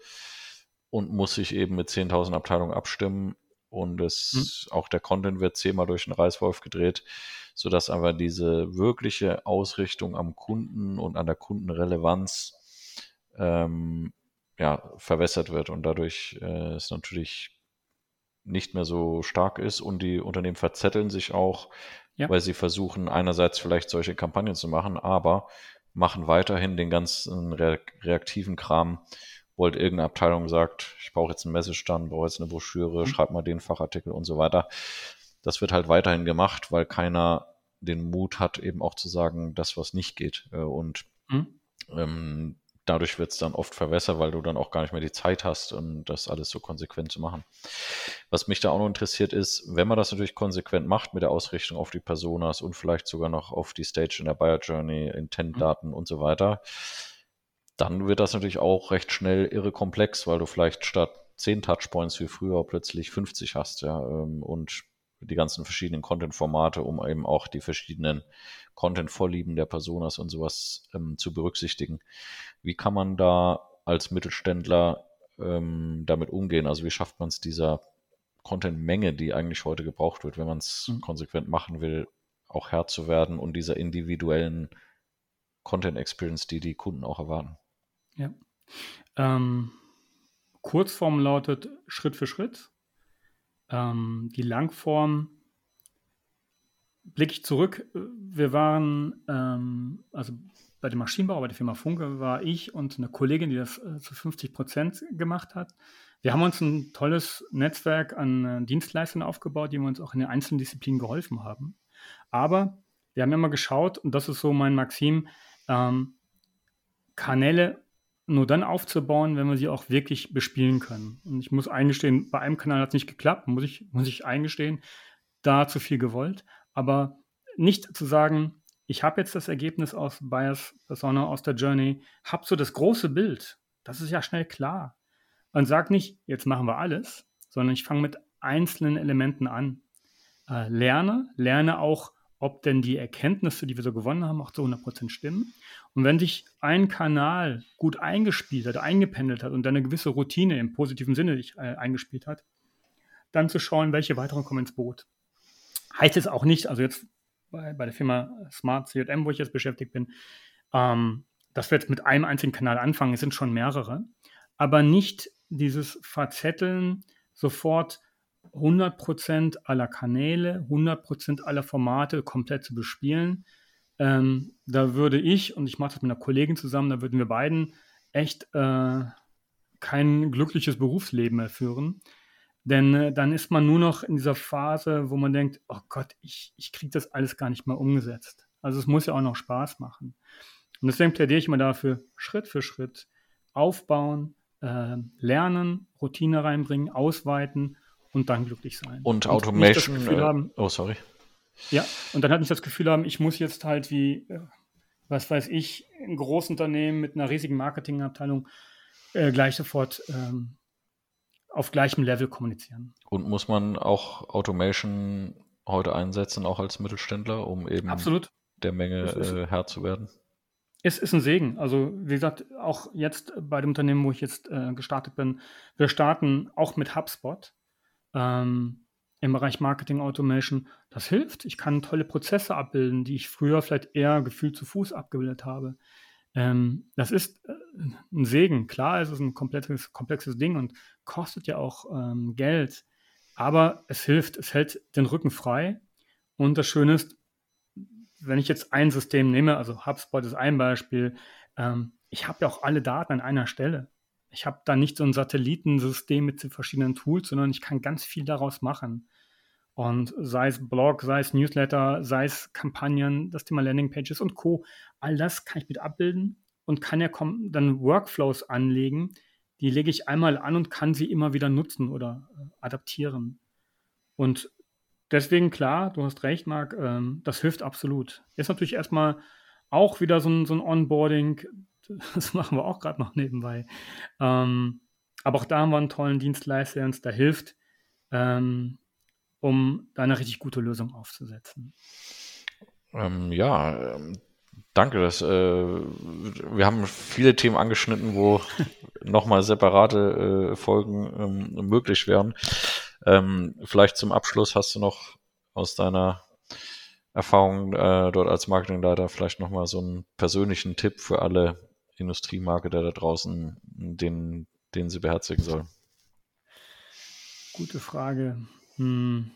und muss sich eben mit 10.000 Abteilungen abstimmen und es, mhm. auch der Content wird zehnmal durch den Reißwolf gedreht, sodass aber diese wirkliche Ausrichtung am Kunden und an der Kundenrelevanz ähm, ja, verwässert wird und dadurch äh, es natürlich nicht mehr so stark ist und die Unternehmen verzetteln sich auch ja. weil sie versuchen einerseits vielleicht solche Kampagnen zu machen, aber machen weiterhin den ganzen reaktiven Kram. Wollt irgendeine Abteilung sagt, ich brauche jetzt einen Messestand, brauche jetzt eine Broschüre, mhm. schreib mal den Fachartikel und so weiter. Das wird halt weiterhin gemacht, weil keiner den Mut hat, eben auch zu sagen, das, was nicht geht. Äh, und mhm. Ähm, dadurch wird es dann oft verwässert, weil du dann auch gar nicht mehr die Zeit hast, um das alles so konsequent zu machen. Was mich da auch noch interessiert ist, wenn man das natürlich konsequent macht mit der Ausrichtung auf die Personas und vielleicht sogar noch auf die Stage in der Buyer Journey, Intent-Daten mhm. und so weiter, dann wird das natürlich auch recht schnell irre komplex, weil du vielleicht statt 10 Touchpoints wie früher plötzlich 50 hast, ja, ähm, und die ganzen verschiedenen Content-Formate, um eben auch die verschiedenen Content-Vorlieben der Personas und sowas ähm, zu berücksichtigen. Wie kann man da als Mittelständler ähm, damit umgehen? Also wie schafft man es dieser Content-Menge, die eigentlich heute gebraucht wird, wenn man es mhm. konsequent machen will, auch Herr zu werden und dieser individuellen Content-Experience, die die Kunden auch erwarten? Ja. Ähm, Kurzform lautet Schritt für Schritt. Ähm, die Langform blicke ich zurück. Wir waren, ähm, also bei dem Maschinenbau, bei der Firma Funke, war ich und eine Kollegin, die das äh, zu 50 Prozent gemacht hat. Wir haben uns ein tolles Netzwerk an äh, Dienstleistern aufgebaut, die uns auch in den einzelnen Disziplinen geholfen haben. Aber wir haben immer geschaut, und das ist so mein Maxim, ähm, Kanäle nur dann aufzubauen, wenn wir sie auch wirklich bespielen können. Und ich muss eingestehen, bei einem Kanal hat es nicht geklappt, muss ich, muss ich eingestehen, da zu viel gewollt. Aber nicht zu sagen, ich habe jetzt das Ergebnis aus Bias Persona, aus der Journey, habe so das große Bild. Das ist ja schnell klar. Und sag nicht, jetzt machen wir alles, sondern ich fange mit einzelnen Elementen an. Äh, lerne, lerne auch ob denn die Erkenntnisse, die wir so gewonnen haben, auch zu 100% stimmen. Und wenn sich ein Kanal gut eingespielt hat, eingependelt hat und eine gewisse Routine im positiven Sinne sich äh, eingespielt hat, dann zu schauen, welche weiteren kommen ins Boot. Heißt es auch nicht, also jetzt bei, bei der Firma Smart CM, wo ich jetzt beschäftigt bin, ähm, dass wir jetzt mit einem einzigen Kanal anfangen, es sind schon mehrere, aber nicht dieses Verzetteln sofort 100% aller Kanäle, 100% aller Formate komplett zu bespielen. Ähm, da würde ich, und ich mache das mit einer Kollegin zusammen, da würden wir beiden echt äh, kein glückliches Berufsleben mehr führen. Denn äh, dann ist man nur noch in dieser Phase, wo man denkt, oh Gott, ich, ich kriege das alles gar nicht mehr umgesetzt. Also es muss ja auch noch Spaß machen. Und deswegen plädiere ich immer dafür, Schritt für Schritt aufbauen, äh, lernen, Routine reinbringen, ausweiten und dann glücklich sein. Und, und Automation. Äh, haben, oh, sorry. Ja, und dann halt nicht das Gefühl haben, ich muss jetzt halt wie, äh, was weiß ich, ein Großunternehmen mit einer riesigen Marketingabteilung äh, gleich sofort ähm, auf gleichem Level kommunizieren. Und muss man auch Automation heute einsetzen, auch als Mittelständler, um eben Absolut. der Menge äh, Herr zu werden? Es ist ein Segen. Also, wie gesagt, auch jetzt bei dem Unternehmen, wo ich jetzt äh, gestartet bin, wir starten auch mit HubSpot ähm, im Bereich Marketing Automation, das hilft. Ich kann tolle Prozesse abbilden, die ich früher vielleicht eher gefühlt zu Fuß abgebildet habe. Ähm, das ist äh, ein Segen. Klar, es ist ein komplexes, komplexes Ding und kostet ja auch ähm, Geld. Aber es hilft, es hält den Rücken frei. Und das Schöne ist, wenn ich jetzt ein System nehme, also HubSpot ist ein Beispiel, ähm, ich habe ja auch alle Daten an einer Stelle. Ich habe da nicht so ein Satellitensystem mit verschiedenen Tools, sondern ich kann ganz viel daraus machen. Und sei es Blog, sei es Newsletter, sei es Kampagnen, das Thema Landingpages und Co. All das kann ich mit abbilden und kann ja dann Workflows anlegen. Die lege ich einmal an und kann sie immer wieder nutzen oder äh, adaptieren. Und deswegen, klar, du hast recht, Marc, ähm, das hilft absolut. Ist natürlich erstmal auch wieder so ein, so ein Onboarding. Das machen wir auch gerade noch nebenbei. Ähm, aber auch da haben wir einen tollen Dienstleister, der uns da hilft, ähm, um da eine richtig gute Lösung aufzusetzen. Ähm, ja, ähm, danke. Das, äh, wir haben viele Themen angeschnitten, wo nochmal separate äh, Folgen ähm, möglich wären. Ähm, vielleicht zum Abschluss hast du noch aus deiner Erfahrung äh, dort als Marketingleiter vielleicht nochmal so einen persönlichen Tipp für alle Industriemarketer da draußen, den, den sie beherzigen sollen? Gute Frage. Hm.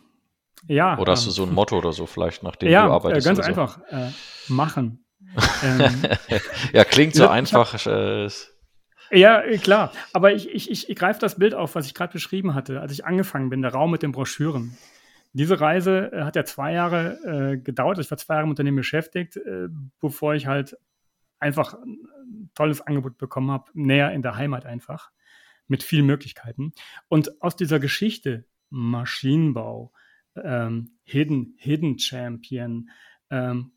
Ja. Oder hast ähm, du so ein Motto oder so vielleicht, nach dem ja, du arbeitest? Ja, ganz einfach. So? Äh, machen. ähm, ja, klingt so einfach. Hab, äh, ja, klar. Aber ich, ich, ich, ich greife das Bild auf, was ich gerade beschrieben hatte, als ich angefangen bin, der Raum mit den Broschüren. Diese Reise äh, hat ja zwei Jahre äh, gedauert. Ich war zwei Jahre im Unternehmen beschäftigt, äh, bevor ich halt einfach tolles Angebot bekommen habe, näher in der Heimat einfach, mit vielen Möglichkeiten. Und aus dieser Geschichte Maschinenbau, ähm, Hidden, Hidden Champion, ähm,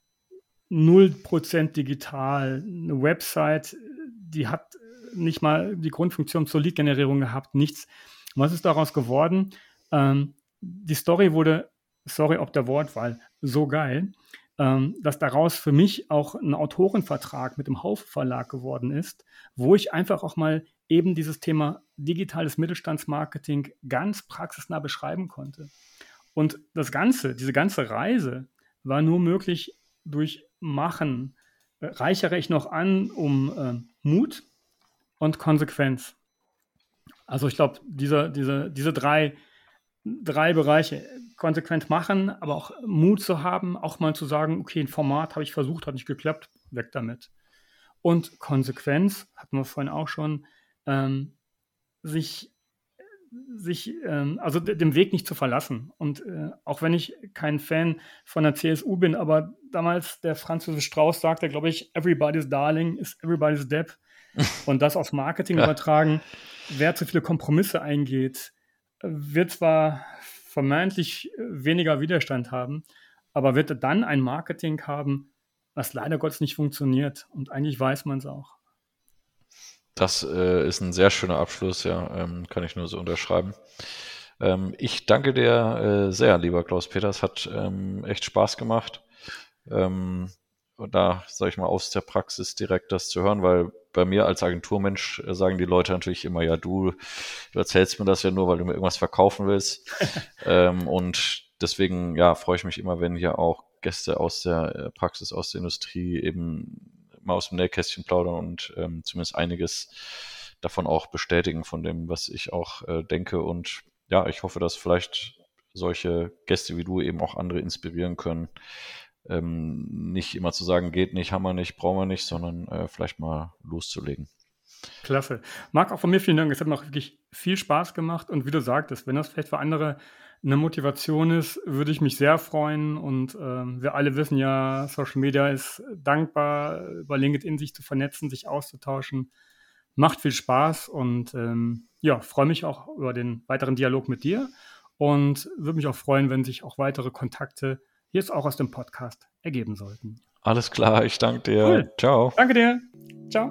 0% digital, eine Website, die hat nicht mal die Grundfunktion zur Lead-Generierung gehabt, nichts. Was ist daraus geworden? Ähm, die Story wurde, sorry ob der Wortwahl, so geil, ähm, dass daraus für mich auch ein Autorenvertrag mit dem Haufe Verlag geworden ist, wo ich einfach auch mal eben dieses Thema digitales Mittelstandsmarketing ganz praxisnah beschreiben konnte. Und das Ganze, diese ganze Reise war nur möglich durch Machen. Äh, reichere ich noch an um äh, Mut und Konsequenz. Also ich glaube, diese, diese, diese drei drei Bereiche. Konsequent machen, aber auch Mut zu haben, auch mal zu sagen, okay, ein Format habe ich versucht, hat nicht geklappt, weg damit. Und Konsequenz, hatten wir vorhin auch schon, ähm, sich, sich ähm, also dem Weg nicht zu verlassen. Und äh, auch wenn ich kein Fan von der CSU bin, aber damals der Franz Strauß sagte, glaube ich, everybody's darling is everybody's depp. Und das aufs Marketing übertragen, wer zu viele Kompromisse eingeht, wird zwar vermeintlich weniger Widerstand haben, aber wird dann ein Marketing haben, was leider Gottes nicht funktioniert. Und eigentlich weiß man es auch. Das äh, ist ein sehr schöner Abschluss, ja, ähm, kann ich nur so unterschreiben. Ähm, ich danke dir äh, sehr, lieber Klaus Peters, hat ähm, echt Spaß gemacht. Ähm, da, sage ich mal, aus der Praxis direkt das zu hören, weil bei mir als Agenturmensch äh, sagen die Leute natürlich immer, ja, du, du erzählst mir das ja nur, weil du mir irgendwas verkaufen willst. ähm, und deswegen, ja, freue ich mich immer, wenn hier auch Gäste aus der äh, Praxis, aus der Industrie eben mal aus dem Nähkästchen plaudern und ähm, zumindest einiges davon auch bestätigen, von dem, was ich auch äh, denke. Und ja, ich hoffe, dass vielleicht solche Gäste wie du eben auch andere inspirieren können, ähm, nicht immer zu sagen, geht nicht, haben wir nicht, brauchen wir nicht, sondern äh, vielleicht mal loszulegen. Klasse. Marc, auch von mir vielen Dank. Es hat noch wirklich viel Spaß gemacht. Und wie du sagtest, wenn das vielleicht für andere eine Motivation ist, würde ich mich sehr freuen. Und ähm, wir alle wissen ja, Social Media ist dankbar, über LinkedIn sich zu vernetzen, sich auszutauschen. Macht viel Spaß und ähm, ja, freue mich auch über den weiteren Dialog mit dir und würde mich auch freuen, wenn sich auch weitere Kontakte jetzt auch aus dem Podcast ergeben sollten. Alles klar, ich danke dir. Cool. Ciao. Danke dir. Ciao.